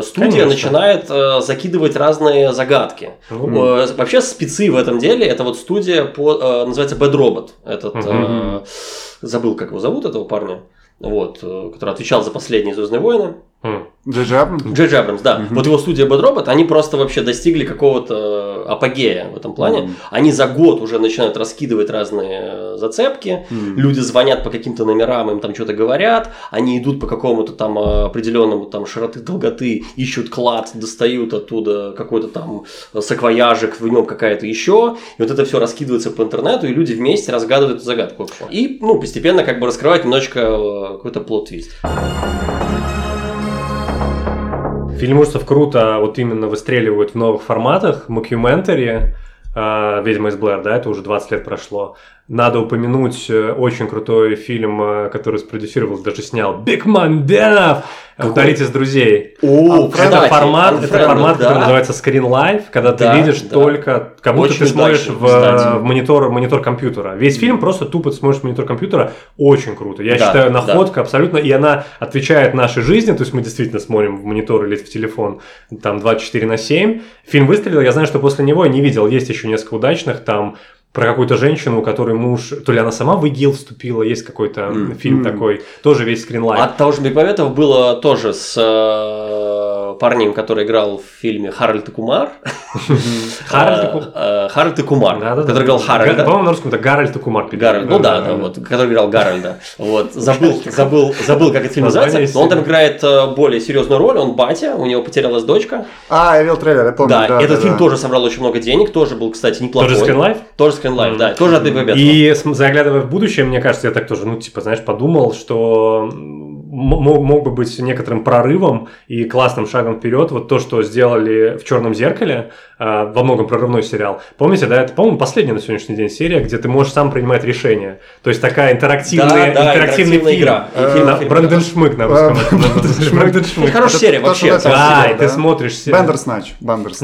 студия Конечно. начинает э, закидывать разные загадки. Ну, Э, Вообще спецы в этом деле это вот студия по, э, называется Bad Robot. Этот э, Мгм. забыл, как его зовут этого парня. Вот, э, который отвечал за последние Звездные войны. Джей Абрамс? Джей Абрамс, да. Вот его студия Bad Robot, они просто вообще достигли какого-то апогея в этом плане. Мгм. Они за год уже начинают раскидывать разные э, зацепки. Мгм. Люди звонят по каким-то номерам, им там что-то говорят. Они идут по какому-то там э, определенному там широты, долготы, ищут клад, достают оттуда какой-то там саквояжик, в нем какая-то еще. И вот это все раскидывается по интернету, и люди вместе разгадывают эту загадку. И, ну, постепенно как бы раскрывают немножечко э, какой-то plot twist. Фильм ужасов круто вот именно выстреливают в новых форматах. Мокюментари, э, «Ведьма из Блэр», да, это уже 20 лет прошло. Надо упомянуть э, очень крутой фильм, э, который спродюсировал, даже снял Бекмамбетов «Удалить из друзей». О. Это формат, это формат, который да. называется Screen Live, когда Да, ты видишь да. только, как будто Очень ты смотришь удачно, в, кстати. в монитор, монитор компьютера. Весь фильм просто тупо смотришь в монитор компьютера. Очень круто. Я Да, считаю, да. находка абсолютно, и она отвечает нашей жизни, то есть мы действительно смотрим в монитор или в телефон там 24 на 7. Фильм выстрелил, я знаю, что после него я не видел, есть еще несколько удачных, там про какую-то женщину, у которой муж, то ли она сама в ИГИЛ вступила, есть какой-то М. фильм такой, тоже весь screenlife. От того же Бекмамбетова было тоже с э, парнем, который играл в фильме Харальд и Кумар. Харальд и Э, э, Харальд и Кумар, который играл Харальда. По-моему, на русском это Гарольд и Кумар. Гарольд, ну да, да, вот, который играл Гарольда. Вот, забыл, забыл, забыл, как этот фильм называется. Но он там играет э, более серьезную роль. Он батя, у него потерялась дочка. А, я видел трейлер, я помню. Да, этот фильм тоже собрал очень много денег, тоже был, кстати, неплохой. Тоже screenlife? Тоже screenlife, да, тоже от Бекмамбетова. И см- заглядывая в будущее, мне кажется, я так тоже, ну, типа, знаешь, подумал, что м- м- мог бы быть некоторым прорывом и классным шагом вперед вот то, что сделали в Черном зеркале, а, во многом прорывной сериал. Помните, да, это, по-моему, последняя на сегодняшний день серия, где ты можешь сам принимать решения. То есть такая интерактивная, Да, да, интерактивный интерактивная фильм. игра. Э, хороший. Шмык на русском. Шмык. хорошая серия вообще. Да, и ты смотришь... Бандерснач.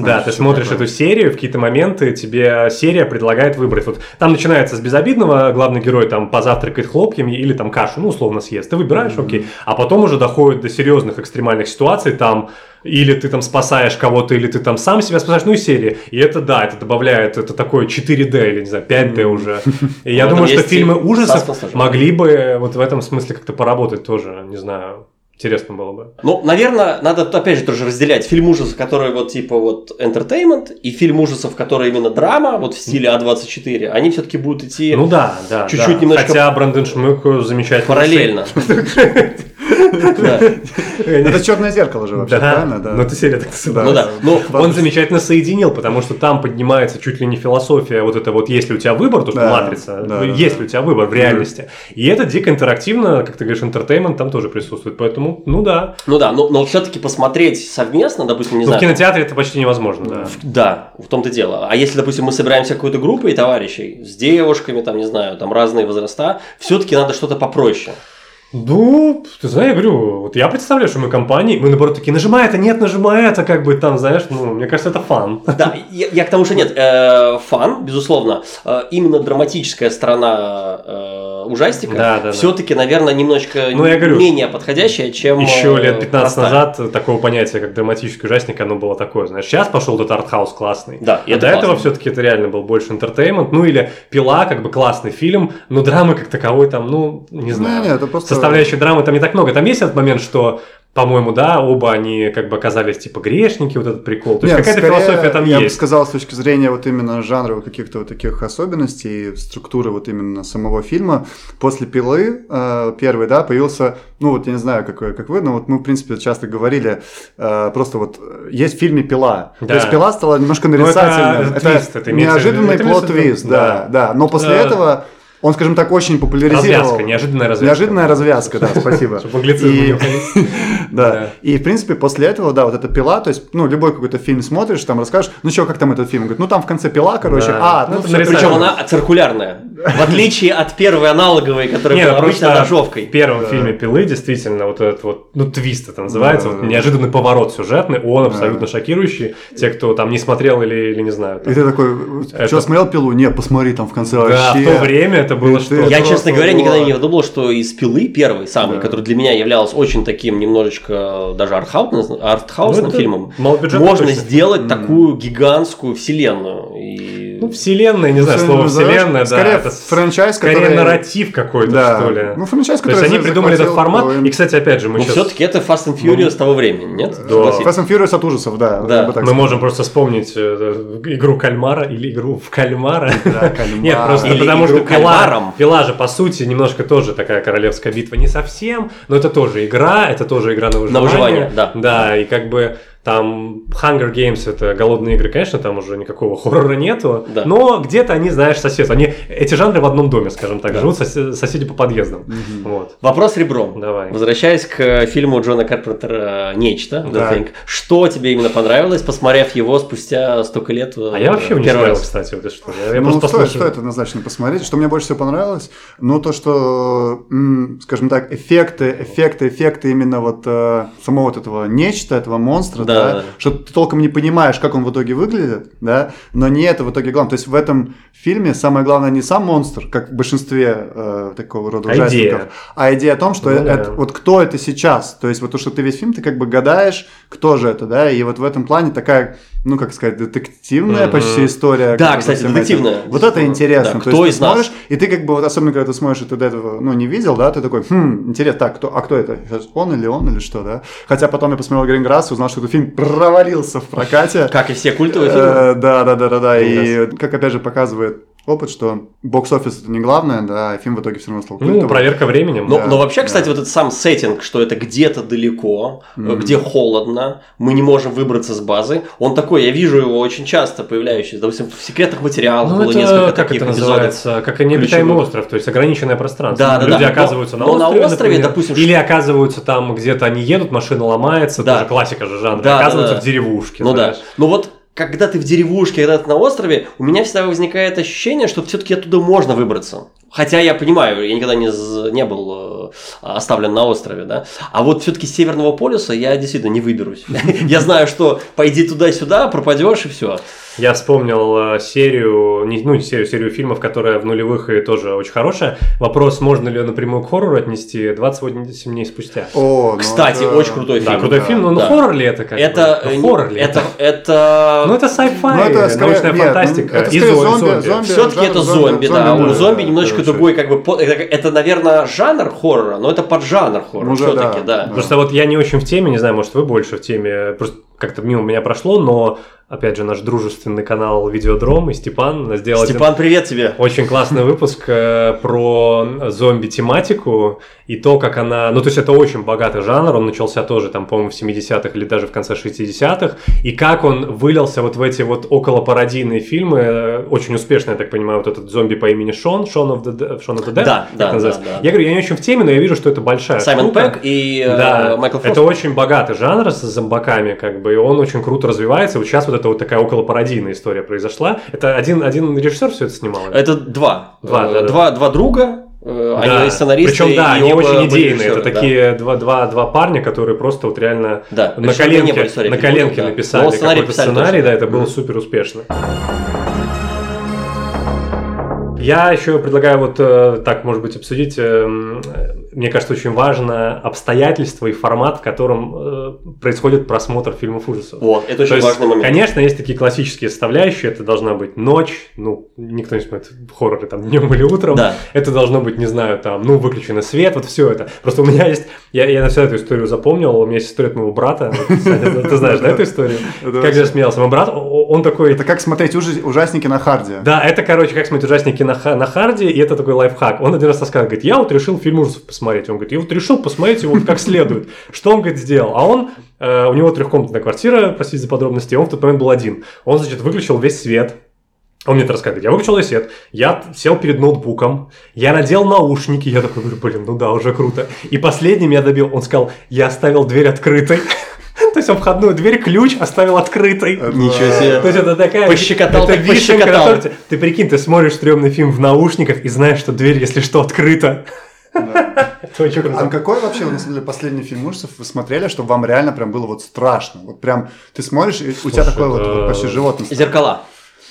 Да, ты смотришь эту серию, в какие-то моменты тебе серия предлагает выбрать. Вот там начинается с безобидного, главный герой там позавтракает хлопьями или там кашу, ну, условно, съест. Ты выбираешь, окей. А потом уже доходит до серьезных экстремальных ситуаций, там или ты там спасаешь кого-то, или ты там сам себя спасаешь, ну и серии. И это, да, это добавляет, это такое 4D или, не знаю, 5D уже. И я думаю, что фильмы ужасов могли бы вот в этом смысле как-то поработать тоже, не знаю, интересно было бы. Ну, наверное, надо опять же тоже разделять фильм ужасов, который вот типа вот entertainment, и фильм ужасов, который именно драма, вот в стиле А24, они все-таки будут идти Ну да, да. Чуть-чуть да. немножко- Хотя Брандон Шмык замечательно. параллельно. Это черное зеркало же вообще, Да, правильно? Да. но это серия так. Ну да. Ну, Он замечательно соединил, потому что там поднимается чуть ли не философия, вот это вот есть ли у тебя выбор, то, что матрица, да. ли у тебя выбор в реальности. И это дико интерактивно, как ты говоришь, интертеймент там тоже присутствует, поэтому, ну да. Ну да, но, но все-таки посмотреть совместно, допустим, не Но Ну, в знаю. кинотеатре это почти невозможно, да. Да, в том-то дело. А если, допустим, мы собираемся какой-то группой товарищей с девушками, там, не знаю, там разные возраста, все-таки надо что-то попроще. Ну, ты знаешь, я говорю, вот я представляю, что мы компании, мы наоборот такие, нажимай это, нет, нажимай это, как бы там, знаешь, ну, мне кажется, это fun. Да, я, я к тому, что нет, э, фан, безусловно, э, именно драматическая сторона э, ужастика Да, да, да. все-таки, наверное, немножко Ну, я говорю, менее подходящая, чем Еще э, лет 15 простая. назад такого понятия, как драматический ужастик, оно было такое, знаешь. Сейчас пошел этот артхаус классный. Да, и а это до этого классно. все-таки это реально был больше entertainment. Ну или пила, как бы классный фильм, но драмы как таковой там, ну, не знаю. Не, не, это просто- Составляющей драмы там не так много. Там есть этот момент, что по-моему, да, оба они как бы оказались типа грешники, вот этот прикол. То есть Нет, какая-то скорее, философия там я бы есть. сказал, с точки зрения вот именно жанровых каких-то вот таких особенностей, структуры вот именно самого фильма, после «Пилы» э, первый, да, появился, ну вот я не знаю, как, вы- как вы, но вот мы, в принципе, часто говорили, э, просто вот э, есть в фильме «Пила». Да. То есть «Пила» стала немножко Ну, это нарицательным. твист, это неожиданный Это плод-твист, да, да. да. Но после Да. этого он, скажем так, очень популяризировал... Развязка, неожиданная развязка. Неожиданная развязка, да, спасибо. Чтобы англицизм. Да. Да. И, в принципе, после этого, да, вот эта пила, то есть, ну, любой какой-то фильм смотришь, там расскажешь, ну, что, как там этот фильм? Говорит, ну, там в конце пила, короче, Да. а, Ну, ну. Причем она циркулярная. В отличие от первой аналоговой, которая была ну, потому обычно ножовкой. В первом Да. фильме «Пилы» действительно вот этот вот, ну, твист это называется, Да, да. неожиданный поворот сюжетный, он Да. абсолютно шокирующий. Те, кто там не смотрел или, или не знаю. И ты такой, что, смотрел пилу? Не, посмотри, там в конце Да, вообще. в то время это было Ты- что Я, честно говоря, никогда не думал, что из пилы первой, самой, Да. который для меня являлся очень таким немножечко даже артхаусным, артхаусным Ну, фильмом, можно точно. сделать такую гигантскую вселенную. И Ну, вселенная, не знаю, Что слово вселенная, да. Скорее это франчайз, Скорее который- нарратив какой-то, Да. что ли. Ну, франчайз, То есть который они придумали этот формат. И, кстати, опять же, мы Ну, сейчас... все-таки это Fast and Furious того времени, нет? Да. Fast and Furious от ужасов, да. Да. Мы сказал. можем просто вспомнить э, игру кальмара или игру в кальмара. Да, кальмар. Нет, просто Или потому игру что пила, кальмаром. пила же, по сути, немножко тоже такая королевская битва. Не совсем, но это тоже игра, это тоже игра на выживание. выживание, да. Да, и как бы там Hunger Games это голодные игры, конечно, там уже никакого хоррора нету, Да. но где-то они, знаешь, сосед, они эти жанры в одном доме, скажем так, живут сос- соседи по подъездам. Вот. Вопрос ребром. Давай. Возвращаясь к э, фильму Джона Карпентера «Нечто», The Да. Thing, что тебе именно понравилось, посмотрев его спустя столько лет? э, А я вообще не смотрел, раз? кстати, вот это что. Я, я ну, просто стоит, стоит однозначно посмотреть. Что мне больше всего понравилось, ну, то, что, скажем так, эффекты, эффекты, эффекты именно вот э, самого вот этого нечто, этого монстра, Да, да, что ты толком не понимаешь, как он в итоге выглядит, да, но не это в итоге главное. То есть в этом фильме самое главное не сам монстр, как в большинстве э, такого рода ужастиков, идея. а идея о том, что Ну это, да. вот кто это сейчас. То есть вот то, что ты весь фильм, ты как бы гадаешь, кто же это, да, и вот в этом плане такая, ну, как сказать, детективная Мгм. почти история. Да, кстати, детективная. этим. Вот это интересно. Да, То кто есть из ты нас? смотришь, и ты как бы, вот особенно когда ты смотришь, и ты до этого, ну, не видел, да, ты такой, хм, интересно, так, кто, а кто это? Сейчас Он или он, или что, да? Хотя потом я посмотрел Гринграсс и узнал, что этот фильм провалился в прокате. Как и все культовые фильмы. Э, Да, да, да, да, да. И как опять же показывает опыт, что бокс-офис это не главное, да, а фильм в итоге все равно стал Ну, культовым. проверка временем. Но, Да, но вообще, да. кстати, вот этот сам сеттинг, что это где-то далеко, Мгм. где холодно, мы не можем выбраться с базы, он такой, я вижу его очень часто появляющийся, допустим, в секретных материалах Ну, было это, несколько как таких это эпизодов. называется, как и необитаемый остров, то есть ограниченное пространство. Да, да, Люди да. оказываются Но- на но на острове, острове, например, допустим, или оказываются там где-то они едут, машина ломается, Да. тоже классика же жанра, Да, да, оказываются да. в деревушке, Ну знаешь. да. Ну вот, когда ты в деревушке, когда ты на острове, у меня всегда возникает ощущение, что все-таки оттуда можно выбраться. Хотя я понимаю, я никогда не, не был э, оставлен на острове, да. А вот все-таки с Северного полюса я действительно не выберусь. Я знаю, что пойди туда-сюда, пропадешь и все. Я вспомнил э, серию, не, ну не серию, серию фильмов, которая в нулевых и тоже очень хорошая. Вопрос, можно ли ее напрямую к хоррору отнести 28 дней спустя. О, ну Кстати, это- очень крутой Да, фильм. крутой да, фильм, но ну, да. хоррор ли это как Это, бы? э, Ну, хоррор ли это, это? это, Ну это sci-fi, Ну, это скорее- научная нет, фантастика. это и зомби, зомби- зомби. Все-таки это зомби- зомби, да. зомби, У да, зомби немножечко короче. другой, как бы, это, это, наверное, жанр хоррора, но это поджанр хоррора Уже все-таки, да, да. Просто вот я не очень в теме, не знаю, может вы больше в теме, просто как-то мимо меня прошло, но опять же наш дружественный канал Видеодром и Степан сделал один Степан, привет тебе. очень классный выпуск э, про зомби-тематику и то, как она... Ну, то есть это очень богатый жанр, он начался тоже, там, по-моему, в 70-х или даже в конце 60-х, и как он вылился вот в эти вот околопародийные фильмы, э, очень успешно, я так понимаю, вот этот зомби по имени Шон, Шон of the, Shaun of the Dead, Да, да, называется. да, да. Я говорю, я не очень в теме, но я вижу, что это большая Саймон штука. Пэк и э, Да, Майкл Фрост. это очень богатый жанр с зомбаками, как бы, и он очень круто развивается. Вот сейчас вот эта вот такая околопародийная история произошла. Это один, один режиссер все это снимал? Это два. Два, Э, да, да. два, два друга, э, Да. они сценаристы. Причем, да, они очень идейные. Это да. такие два, два, два парня, которые просто вот реально Да, на коленке, были, sorry, на коленке да. написали Но сценарий какой-то писали сценарий, точно, да, это было Мгм. супер успешно. Я еще предлагаю вот э, так, может быть, обсудить. Мне кажется, очень важно обстоятельства и формат, в котором э, происходит просмотр фильмов ужасов. Вот, это То очень есть, важный момент. Конечно, есть такие классические составляющие. Это должна быть ночь. Ну, никто не смотрит хорроры там днем или утром. Да. Это должно быть, не знаю, там, ну, выключенный свет, вот все это. Просто у меня есть, я, я на всю эту историю запомнил, у меня есть история от моего брата. Саня, Ты знаешь, да, эту историю? Как я смеялся. Мой брат, он такой, Это как смотреть ужас- ужастики на харде. да, это, короче, как смотреть ужастики на, ха- на харде, и это такой лайфхак. Он один раз рассказал, говорит, я вот решил фильм ужасов посмотреть. Он говорит, я вот решил посмотреть его как следует. Что он, говорит, сделал? А он, э, у него трехкомнатная квартира, простите за подробности, он в тот момент был один. Он, значит, выключил весь свет, он мне это рассказывает. Я выключил весь свет, я сел перед ноутбуком, я надел наушники, я такой говорю, блин, ну да, уже круто. И последним я добил, он сказал, я оставил дверь открытой. То есть он входную дверь, ключ оставил открытой. Ничего себе. То есть это такая... Пощекотал, это так вишенка на торте. Ты прикинь, ты смотришь стрёмный фильм в наушниках и знаешь, что дверь, если что, открыта. А какой вообще, на самом деле, последний фильм ужасов вы смотрели, чтобы вам реально прям было вот страшно? Вот прям ты смотришь, и у тебя такое вот почти животное. Зеркала.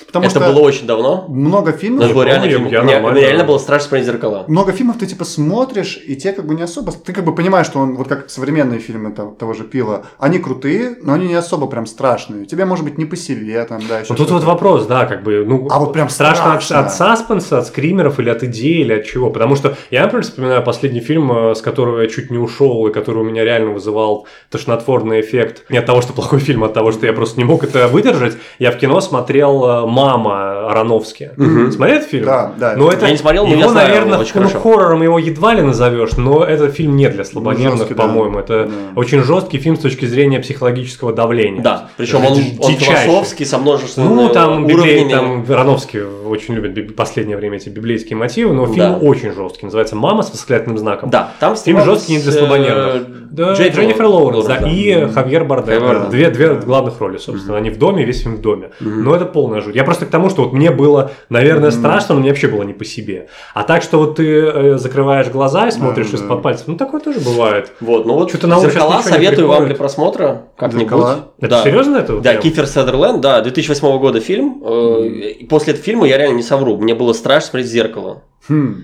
Потому Это что было очень давно. много Но фильмов... это было реально, фильм- я мне- нормально. мне реально было страшно смотреть зеркала. Много фильмов ты типа смотришь, и тебе как бы не особо... Ты как бы понимаешь, что он, вот как современные фильмы того, того же Пила, они крутые, но они не особо прям страшные. Тебе может быть не по себе, там, да, еще Ну, тут вот вопрос, да, как бы, ну, А вот прям страшно, от- страшно. От, саспенса, от скримеров или от идеи, или от чего? Потому что я, например, вспоминаю последний фильм, э, с которого я чуть не ушел, и который у меня реально вызывал тошнотворный эффект. Не от того, что плохой фильм, а от того, что я просто не мог это выдержать. Я в кино смотрел э, «Мама» Аронофски. Смотрел этот фильм? Да, да. Но это, Я не смотрел, но его, я знаю наверное, очень ну, хорошо. хоррором его едва ли назовешь, но этот фильм не для слабонервных, жесткий, да. по-моему. Это Да. очень жесткий фильм с точки зрения психологического давления. Да, причем он, он философский, со множеством Ну, там, библей, там Вороновский очень любит би- последнее время эти библейские мотивы, но фильм Да. очень жесткий. Называется «Мама» с восклицательным знаком. Да, там Фильм жесткий не для э, слабонервных. Да, Дженнифер Лоуренс, да, и. Хавьер Бардем. Две, две главных роли, собственно. Они в доме, весь фильм в доме. Но это полная жуть. Я просто к тому, что вот мне было, наверное, страшно, но мне вообще было не по себе. А так, что вот ты э, закрываешь глаза и смотришь из-под пальцев, ну такое тоже бывает. Вот, ну вот Чё-то на «Зеркала» советую вам для просмотра как-нибудь. Это Да. серьезно это? Да, прям? Кифер Садерленд, да, 2008 года фильм. э, после этого фильма я реально не совру. Мне было страшно смотреть в зеркало. Ну,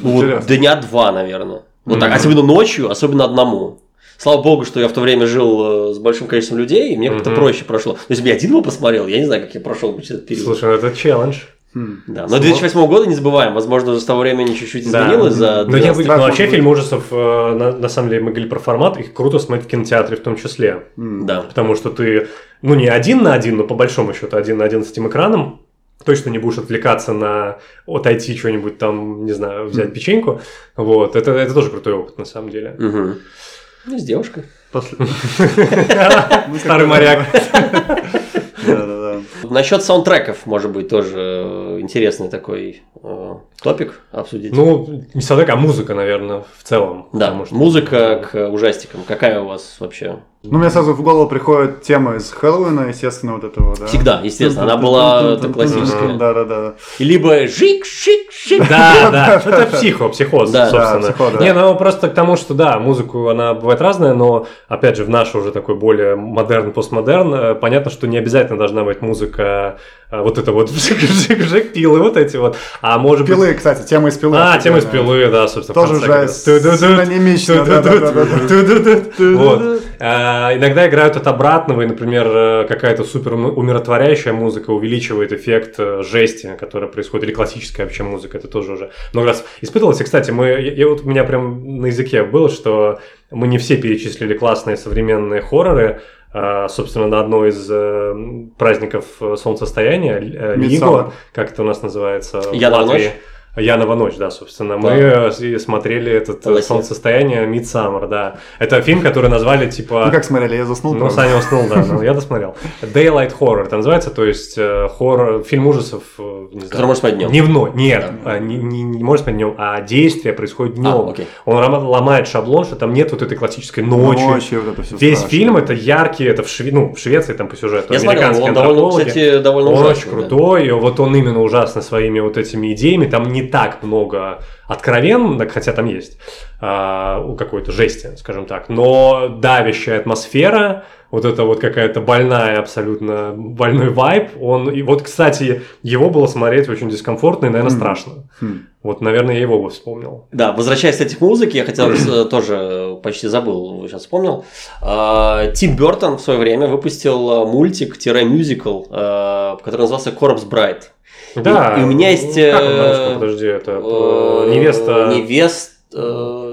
Вот дня два, наверное. Вот так, особенно ночью, особенно одному. Слава богу, что я в то время жил э, с большим количеством людей, и мне как-то проще прошло. То есть, я один его посмотрел, я не знаю, как я прошел вообще этот период. Слушай, ну это челлендж. Хм. Да. Но 2008 года не забываем, возможно, уже с того времени чуть-чуть Да. изменилось за Но, я, 12 бы- может вообще быть. фильм ужасов, э, на, на самом деле, мы говорили про формат, их круто смотреть в кинотеатре в том числе. Да. Потому что ты, ну не один на один, но по большому счету один на один с этим экраном, точно не будешь отвлекаться на отойти что-нибудь там, не знаю, взять печеньку. Вот, это, это тоже крутой опыт на самом деле. Мгм. Ну, с девушкой. После- Старый моряк. Насчет саундтреков, может быть, тоже интересный такой э, топик обсудить. Ну, не саундтрек, а музыка, наверное, в целом. да, что- музыка к ужастикам. Какая у вас вообще? Ну, мне сразу в голову приходит тема из Хэллоуина, естественно, вот этого, да. Всегда, естественно, она была классическая. Да-да-да. И Либо жик, шик, шик. Да, да, это психо, психоз, Да. собственно. Да, психо, да. Не, ну просто к тому, что да, музыку она бывает разная, но опять же в наш уже такой более модерн, постмодерн, понятно, что не обязательно должна быть музыка вот это вот жик-жик-жик, пилы вот эти вот, а может быть... Пилы, кстати, тема из пилы. А, тема из пилы, да, собственно. Тоже уже синонимично. Вот. А, Иногда играют от обратного, и, например, э, какая-то супер ум- умиротворяющая музыка увеличивает эффект э, жести, которая происходит, или классическая вообще музыка, это тоже уже много раз испытывалось. И, кстати, мы, я, я вот у меня прям на языке было, что мы не все перечислили классные современные хорроры, А, собственно, на одной из э, праздников солнцестояния. Лиго, как это у нас называется в Янова Латвии. ночь? Янова ночь, да, собственно. Мы Да. смотрели этот э, Лосе. солнцестояние Midsummer, да. Это фильм, который назвали типа... Ну, как смотрели, я заснул. Ну, правда. Саня уснул, да, но я досмотрел. Daylight Horror это называется, то есть э, хоррор, фильм ужасов, э, не знаю, Который можно смотреть днем. Дневной, нет, а, не, не, не можно смотреть днем, а действие происходит днем. А, окей. Он лома- ломает шаблон, что там нет вот этой классической ночи. Ночью вот это всё Весь страшно. фильм это яркий, это в, Шве- ну, в Швеции там по сюжету, Я смотрел, он довольно, кстати, довольно Он ужасный, очень да. крутой, и вот он именно ужасный своими вот этими идеями. Там не так много откровенно, хотя там есть у какой-то жести, скажем так, но давящая атмосфера, вот это вот какая-то больная абсолютно, больной вайб, он, и вот, кстати, его было смотреть очень дискомфортно и, наверное, Хм. страшно. Хм. Вот, наверное, я его бы вспомнил. Да, возвращаясь, кстати, к музыке, я хотел тоже почти забыл, сейчас вспомнил. А, Тим Бертон в свое время выпустил э, мультик-мюзикл, э, который назывался Corpse Bride. Да. и у меня есть, Как он э, подожди, это Э, э, невеста...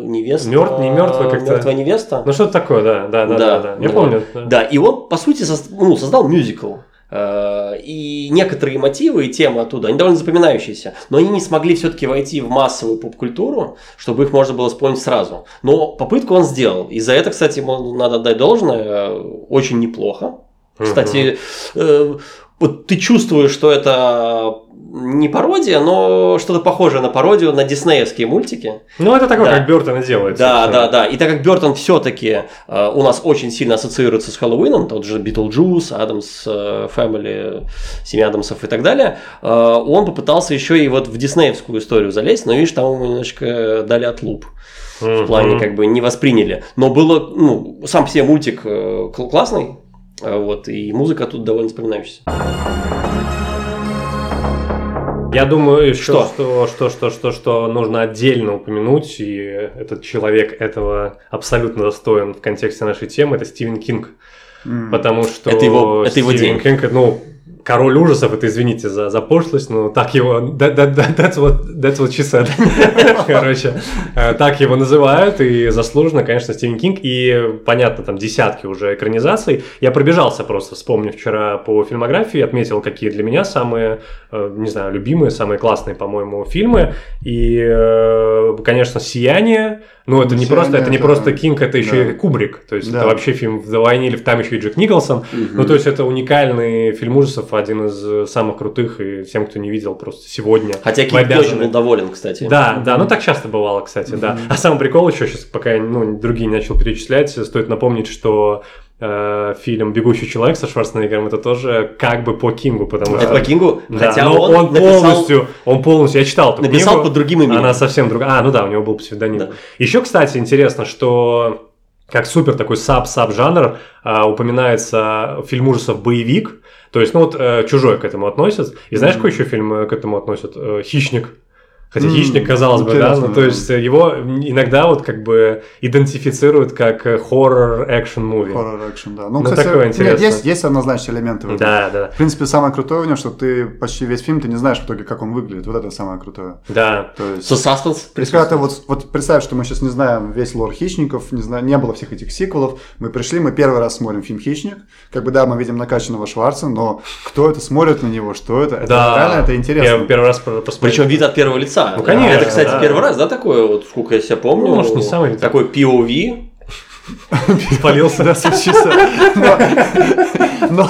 Невест... Невеста... Мёрт- не мёртвая как-то. Мертвая невеста. Ну, что-то такое, да, да, да, да, да. Я ну, помню. Да, и он, по сути, ну, создал мюзикл. Э, И некоторые мотивы и темы оттуда, они довольно запоминающиеся, но они не смогли все-таки войти в массовую поп-культуру, чтобы их можно было вспомнить сразу. Но попытку он сделал. И за это, кстати, ему надо отдать должное, э, очень неплохо. Кстати, э, вот ты чувствуешь, что это не пародия, но что-то похожее на пародию на диснеевские мультики. Ну, это такое, Да. как Бертон и делает. Да, собственно. да, да. И так как Бертон все-таки у нас очень сильно ассоциируется с Хэллоуином, тот же Битлджус, Addams э, Family, Семья Адамсов и так далее, э, он попытался еще и вот в диснеевскую историю залезть, но видишь, там ему немножко дали отлуп. В плане как бы не восприняли. Но было, ну, сам себе мультик э, кл- классный, э, вот, и музыка тут довольно запоминающаяся. Я думаю, еще Что? что, что, что, что, что нужно отдельно упомянуть, и этот человек этого абсолютно достоин в контексте нашей темы, это Стивен Кинг. М. Потому что Это его- это его Стивен день. Кинг, ну, король ужасов, это извините за, за пошлость, но так его, that, that- that- that's, what, that's what she said. Короче, э, так его называют, и заслуженно, конечно, Стивен Кинг, и, понятно, там десятки уже экранизаций. Я пробежался просто, вспомнив вчера по фильмографии, отметил, какие для меня самые, э, не знаю, любимые, самые классные, по-моему, фильмы, и, э, конечно, «Сияние», ну, это не просто, это не просто Кинг, это еще и Кубрик, то есть это вообще фильм «Вдвойне» или там еще и Джек Николсон, ну, то есть это уникальный фильм ужасов, один из э, самых крутых, и всем, кто не видел, просто сегодня Хотя тоже обязаны. был доволен, кстати. Да, да, ну так часто бывало, кстати, да. А самый прикол еще сейчас, пока я ну, другие не начал перечислять, стоит напомнить, что э, фильм «Бегущий человек» со Шварценеггером это тоже как бы по Кингу, потому Это что... по Кингу, Да, хотя но он, он, написал, полностью, он полностью, я читал эту написал книгу, под другим именем. она совсем другая. А, ну да, у него был псевдоним. Да. Еще, кстати, интересно, что как супер такой sub-sub жанр а, упоминается фильм ужасов боевик. То есть, ну вот э, чужой к этому относят. И знаешь, какой еще фильм э, к этому относят? Э, Хищник. Хотя хищник, казалось бы, да, ну то есть его иногда вот как бы идентифицируют как horror action movie. Horror action, да. Ну, Ну, кстати, такое нет, интересно. есть, есть однозначные элементы в этом. Да, да, В принципе, самое крутое в нем, что ты почти весь фильм ты не знаешь в итоге, как он выглядит. Вот это самое крутое. да. То есть... То есть, когда ты вот, вот представь, что мы сейчас не знаем весь лор хищников, не, знаю, не было всех этих сиквелов, мы пришли, мы первый раз смотрим фильм «Хищник», как бы, да, мы видим накачанного Шварца, но кто это смотрит на него, что это, это Да. реально, это Я интересно. первый раз про- посмотрел. Причем вид от первого лица. Ну, конечно, Это, кстати, да. первый раз, да, такое, вот сколько я себя помню. Ну, может, не самый. Такой POV. спалился. Да, случится. Но, но,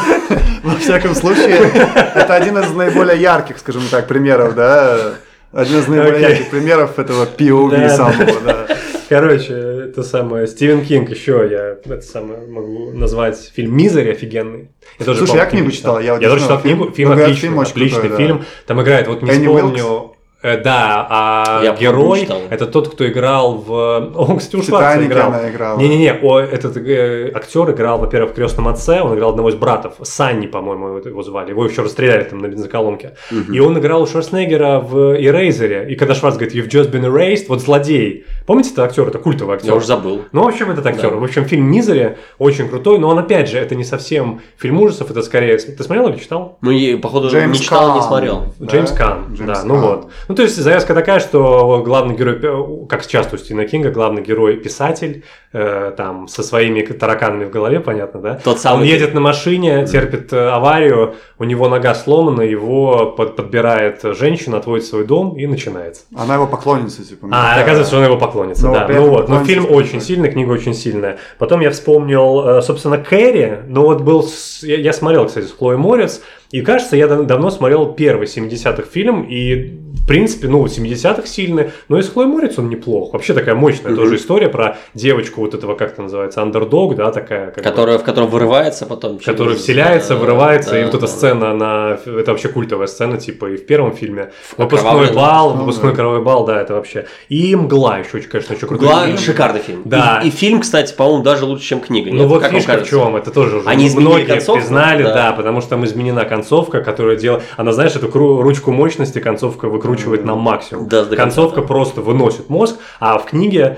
во всяком случае, это один из наиболее ярких, скажем так, примеров, да, один из наиболее Окей. ярких примеров этого POV Да, да. самого, да. Короче, это самое. Стивен Кинг еще я это самое могу назвать фильм Мизери офигенный. Я тоже, Слушай, я книгу читал, я не тоже читал книгу. фильм- Фильм ну, отличный, фильм отличный крутой, да. фильм. Там играет, вот не Энни вспомню. э, Да, а Я, герой это тот, кто играл в. Он, кстати, у Шварца играл. она играла. Не-не-не, о, этот э, актер играл, во-первых, в крестном отце, он играл одного из братов, Санни, по-моему, его- звали. Его еще расстреляли там на бензоколонке. И он играл у Шварценеггера в Эрейзере. И когда Шварц говорит, you've just been erased, вот злодей. Помните, это актер, это культовый актер. Я уже забыл. Ну, в общем, этот актер. Да. В общем, фильм Мизери очень крутой, но он, опять же, это не совсем фильм ужасов, это скорее... Ты смотрел или читал? Ну, и, походу, Джеймс не читал, не Каан. смотрел. Да? Джеймс Кан, Джеймс да, Каан. ну вот. Ну, то есть, завязка такая, что главный герой, как часто у Стивена Кинга, главный герой писатель, э, там, со своими тараканами в голове, понятно, да? Тот самый. Он едет на машине, терпит э, аварию, у него нога сломана, его под- подбирает женщина, отводит в свой дом и начинается. Она его поклонница, типа. А, такая. оказывается, что она его поклонница, Ну, да. Ну вот, но фильм очень так. сильный, книга очень сильная. Потом я вспомнил, э, собственно, Кэрри, ну вот был, с- я, я смотрел, кстати, с Хлоей Морец, и кажется, я дав- давно смотрел первый 70-х фильм, и в принципе, ну, 70-х сильный, но и с Хлоей Морец он неплох. Вообще такая мощная Мгм. тоже история про девочку вот этого, как это называется, андердог, да, такая. как бы, Которая, в котором вырывается потом. который через- вселяется, да, вырывается, да, и вот эта да. сцена, она, это вообще культовая сцена, типа и в первом фильме. Выпускной окровавленном. бал, выпускной да. кровавый бал, да, это вообще. И «Мгла» еще, очень, конечно, очень крутой фильм. шикарный фильм. Да. И, и фильм, кстати, по-моему, даже лучше, чем книга. Ну вот фишка в чем, это тоже уже Они многие концовку? признали, Да. да. потому что там изменена концовка, которая делает, она, знаешь, эту ручку мощности концовка выкручивает на максимум. Да, концовка да. просто выносит мозг, а в книге,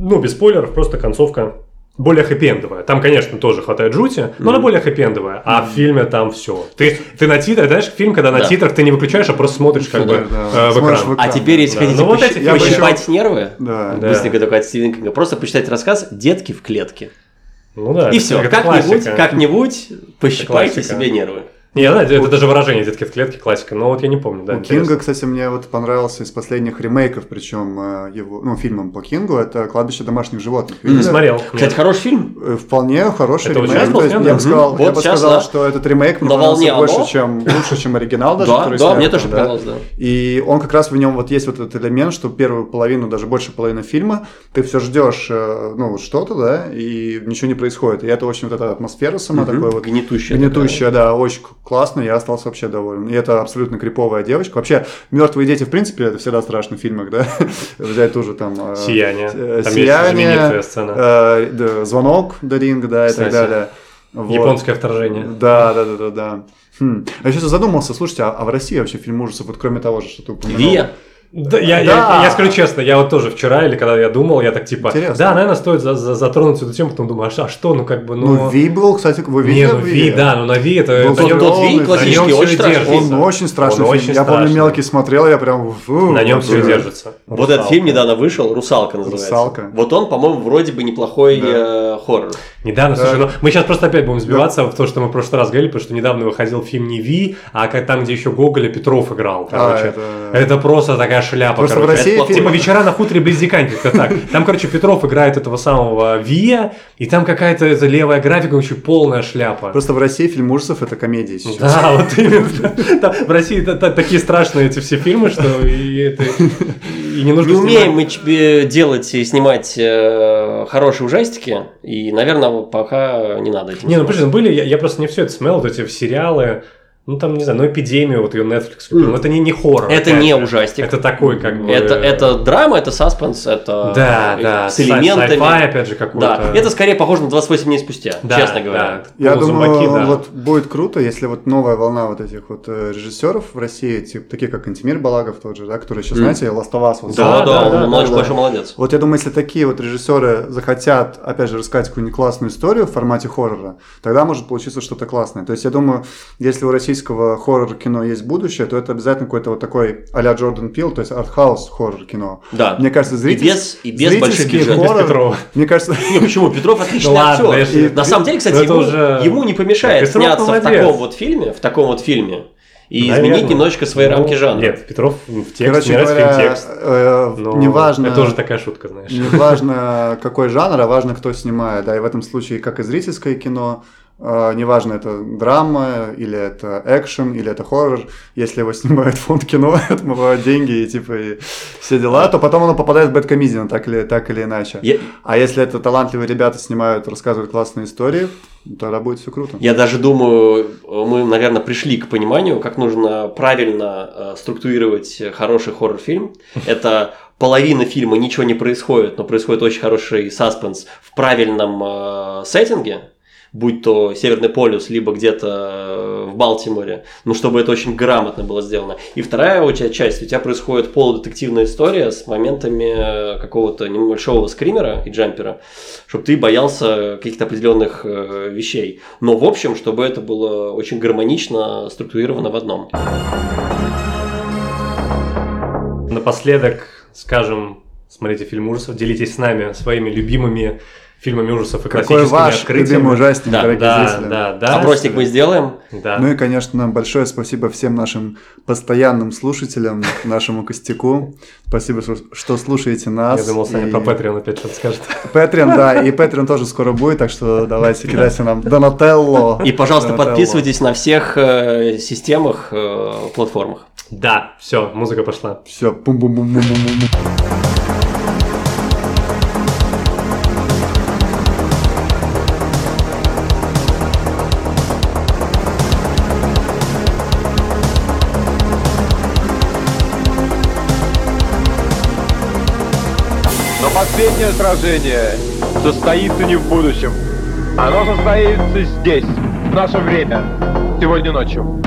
ну без спойлеров, просто концовка более хэппи-эндовая. Там, конечно, тоже хватает жути, но она более хэппи-эндовая. А в фильме там все. Ты, ты на титрах, знаешь, фильм, когда на Да. титрах ты не выключаешь, а просто смотришь как бы Да, э, в смотришь экран. в А теперь, если Да. хотите Ну, вот пощ- эти я бы пощипать нервы, Да. Да. быстренько только от Стивена Кинга, просто почитать рассказ «Детки в клетке». Ну да. И все, как-нибудь, как-нибудь пощипайте себе нервы. Не, я знаю, это даже выражение детки в клетке классика, но вот я не помню, да. У интересно. Кинга, кстати, мне вот понравился из последних ремейков, причем э, его, ну, фильмом по Кингу, это «Кладбище домашних животных». Не смотрел. Кстати, нет. хороший фильм. Э, Вполне хороший Это вот ремейк. был есть я бы сказал, Мгм. я Вот бы сказал, да. что этот ремейк мне понравился больше, оно. чем лучше, чем оригинал даже. Да, да, снят мне тоже да. понравилось, да. И он как раз в нем вот есть вот этот элемент, что первую половину, даже больше половины фильма, ты все ждешь, э, ну, вот что-то, да, и ничего не происходит. И это очень вот эта атмосфера сама такой вот Гнетущая. Гнетущая, да, очень классно, я остался вообще доволен. И это абсолютно криповая девочка. Вообще, мертвые дети, в принципе, это всегда страшно в фильмах, да. Взять тоже там... э, Сияние. Там Сияние, сцена. э, да, звонок до ринга, да, и так далее. Вот. Японское вторжение. Да, да, да, да, да. Хм. А я сейчас задумался, слушайте, а, а в России вообще фильм ужасов, вот кроме того же, что ты упомянул? Вия. Да, я, Да. Я, я скажу честно, я вот тоже вчера или когда я думал, я так типа, Интересно. да, наверное, стоит за- за- затронуть эту тему, потом думаю, а а что, ну как бы, ну... Ну, Ви был, кстати, вы не, видели ну Ви, да, ну на Ви это... Был на нем- Тот Ви классический, очень страшный. Он очень страшный Он фильм. очень я помню, страшный. мелкий смотрел, я прям... фу, На нем все держится. Вот этот фильм недавно вышел, «Русалка» называется. «Русалка». Вот он, по-моему, вроде бы неплохой э, хоррор. Недавно, Да. слушай, ну, мы сейчас просто опять будем сбиваться в то, что мы в прошлый раз говорили, потому что недавно выходил фильм не Ви, а как там, где еще Гоголя Петров играл, короче. это- это... просто такая шляпа, Просто в короче. России Это фильм- Типа вечера на хуторе близ Диканьки, как так. Там, короче, Петров играет этого самого Вия, и там какая-то эта левая графика, очень полная шляпа. Просто в России фильм ужасов это комедия сейчас. Да, вот именно. В России та- та- такие страшные эти все фильмы, что и это и не нужно Не умеем мы тебе делать и снимать э, хорошие ужастики, и, наверное, пока не надо этим Не, ну подожди, ну были, я, я просто не все это смотрел, вот эти сериалы, ну там, не знаю, ну эпидемию, вот ее Netflix купил, но это не, не хоррор. Это не же. ужастик. Это такой, как бы... Это, это драма, это саспенс, это Да, э, да, с элементами. sci-fi, опять же, какой-то. Да, это скорее похоже на 28 дней спустя, Да, честно говоря. да. Я думаю, да. вот будет круто, если вот новая волна вот этих вот э, режиссеров в России, типа, такие как Антимир Балагов тот же, да, который сейчас, Мгм. знаете, Last of Us вот Да, Да, да, да, он да, очень да. большой молодец. Вот я думаю, если такие вот режиссеры захотят, опять же, рассказать какую-нибудь классную историю в формате хоррора, тогда может получиться что-то классное. То есть я думаю, если у российского хоррор-кино есть будущее, то это обязательно какой-то вот такой а-ля Джордан Пил, то есть артхаус хоррор-кино. Да. Мне кажется, И зритель... без, и без больших бюджетов. хоррор, Петрова. Мне кажется... Не, почему? Петров отличный ладно, актер. На самом деле, кстати, ему, уже- ему не помешает Петров сняться в таком вот фильме, в таком вот фильме, и Наверное. изменить немножечко свои Ну, рамки жанра. Нет, Петров в тексте, Короче нравится говоря, фильм текст. э, но неважно... Это уже такая шутка, знаешь. Не важно, какой жанр, а важно, кто снимает. Да, и в этом случае как и зрительское кино, неважно, это драма, или это экшен, или это хоррор, если его снимает фонд кино, отмывают деньги и типа и все дела, то потом оно попадает в бэткомедиан, так или, так или иначе. Я, А если это талантливые ребята снимают, рассказывают классные истории, тогда будет все круто. я даже думаю, мы, наверное, пришли к пониманию, как нужно правильно э, структурировать хороший хоррор-фильм. Это половина фильма ничего не происходит, но происходит очень хороший саспенс в правильном э, сеттинге, будь то Северный полюс, либо где-то э, в Балтиморе, ну, чтобы это очень грамотно было сделано. И вторая у тебя часть, у тебя происходит полудетективная история с моментами э, какого-то небольшого скримера и джампера, чтобы ты боялся каких-то определенных э, вещей. Но, в общем, чтобы это было очень гармонично структурировано в одном. Напоследок скажем, смотрите фильм ужасов, делитесь с нами своими любимыми фильмами ужасов и Какой ваш открытиями. любимый ужастик, Да, дорогие Да, зрители? да, да. Опросник мы сделаем. Да. Ну и, конечно, большое спасибо всем нашим постоянным слушателям, нашему костяку. Спасибо, что- слушаете нас. Я думал, Саня И- про Patreon опять что-то скажет. Patreon, да, и Patreon тоже скоро будет, так что давайте кидайте нам Донателло. И, пожалуйста, Донателло. подписывайтесь на всех э, системах, э, платформах. Да, все, музыка пошла. Все, бум-бум-бум-бум-бум. Последнее сражение состоится не в будущем. Оно состоится здесь, в наше время, сегодня ночью.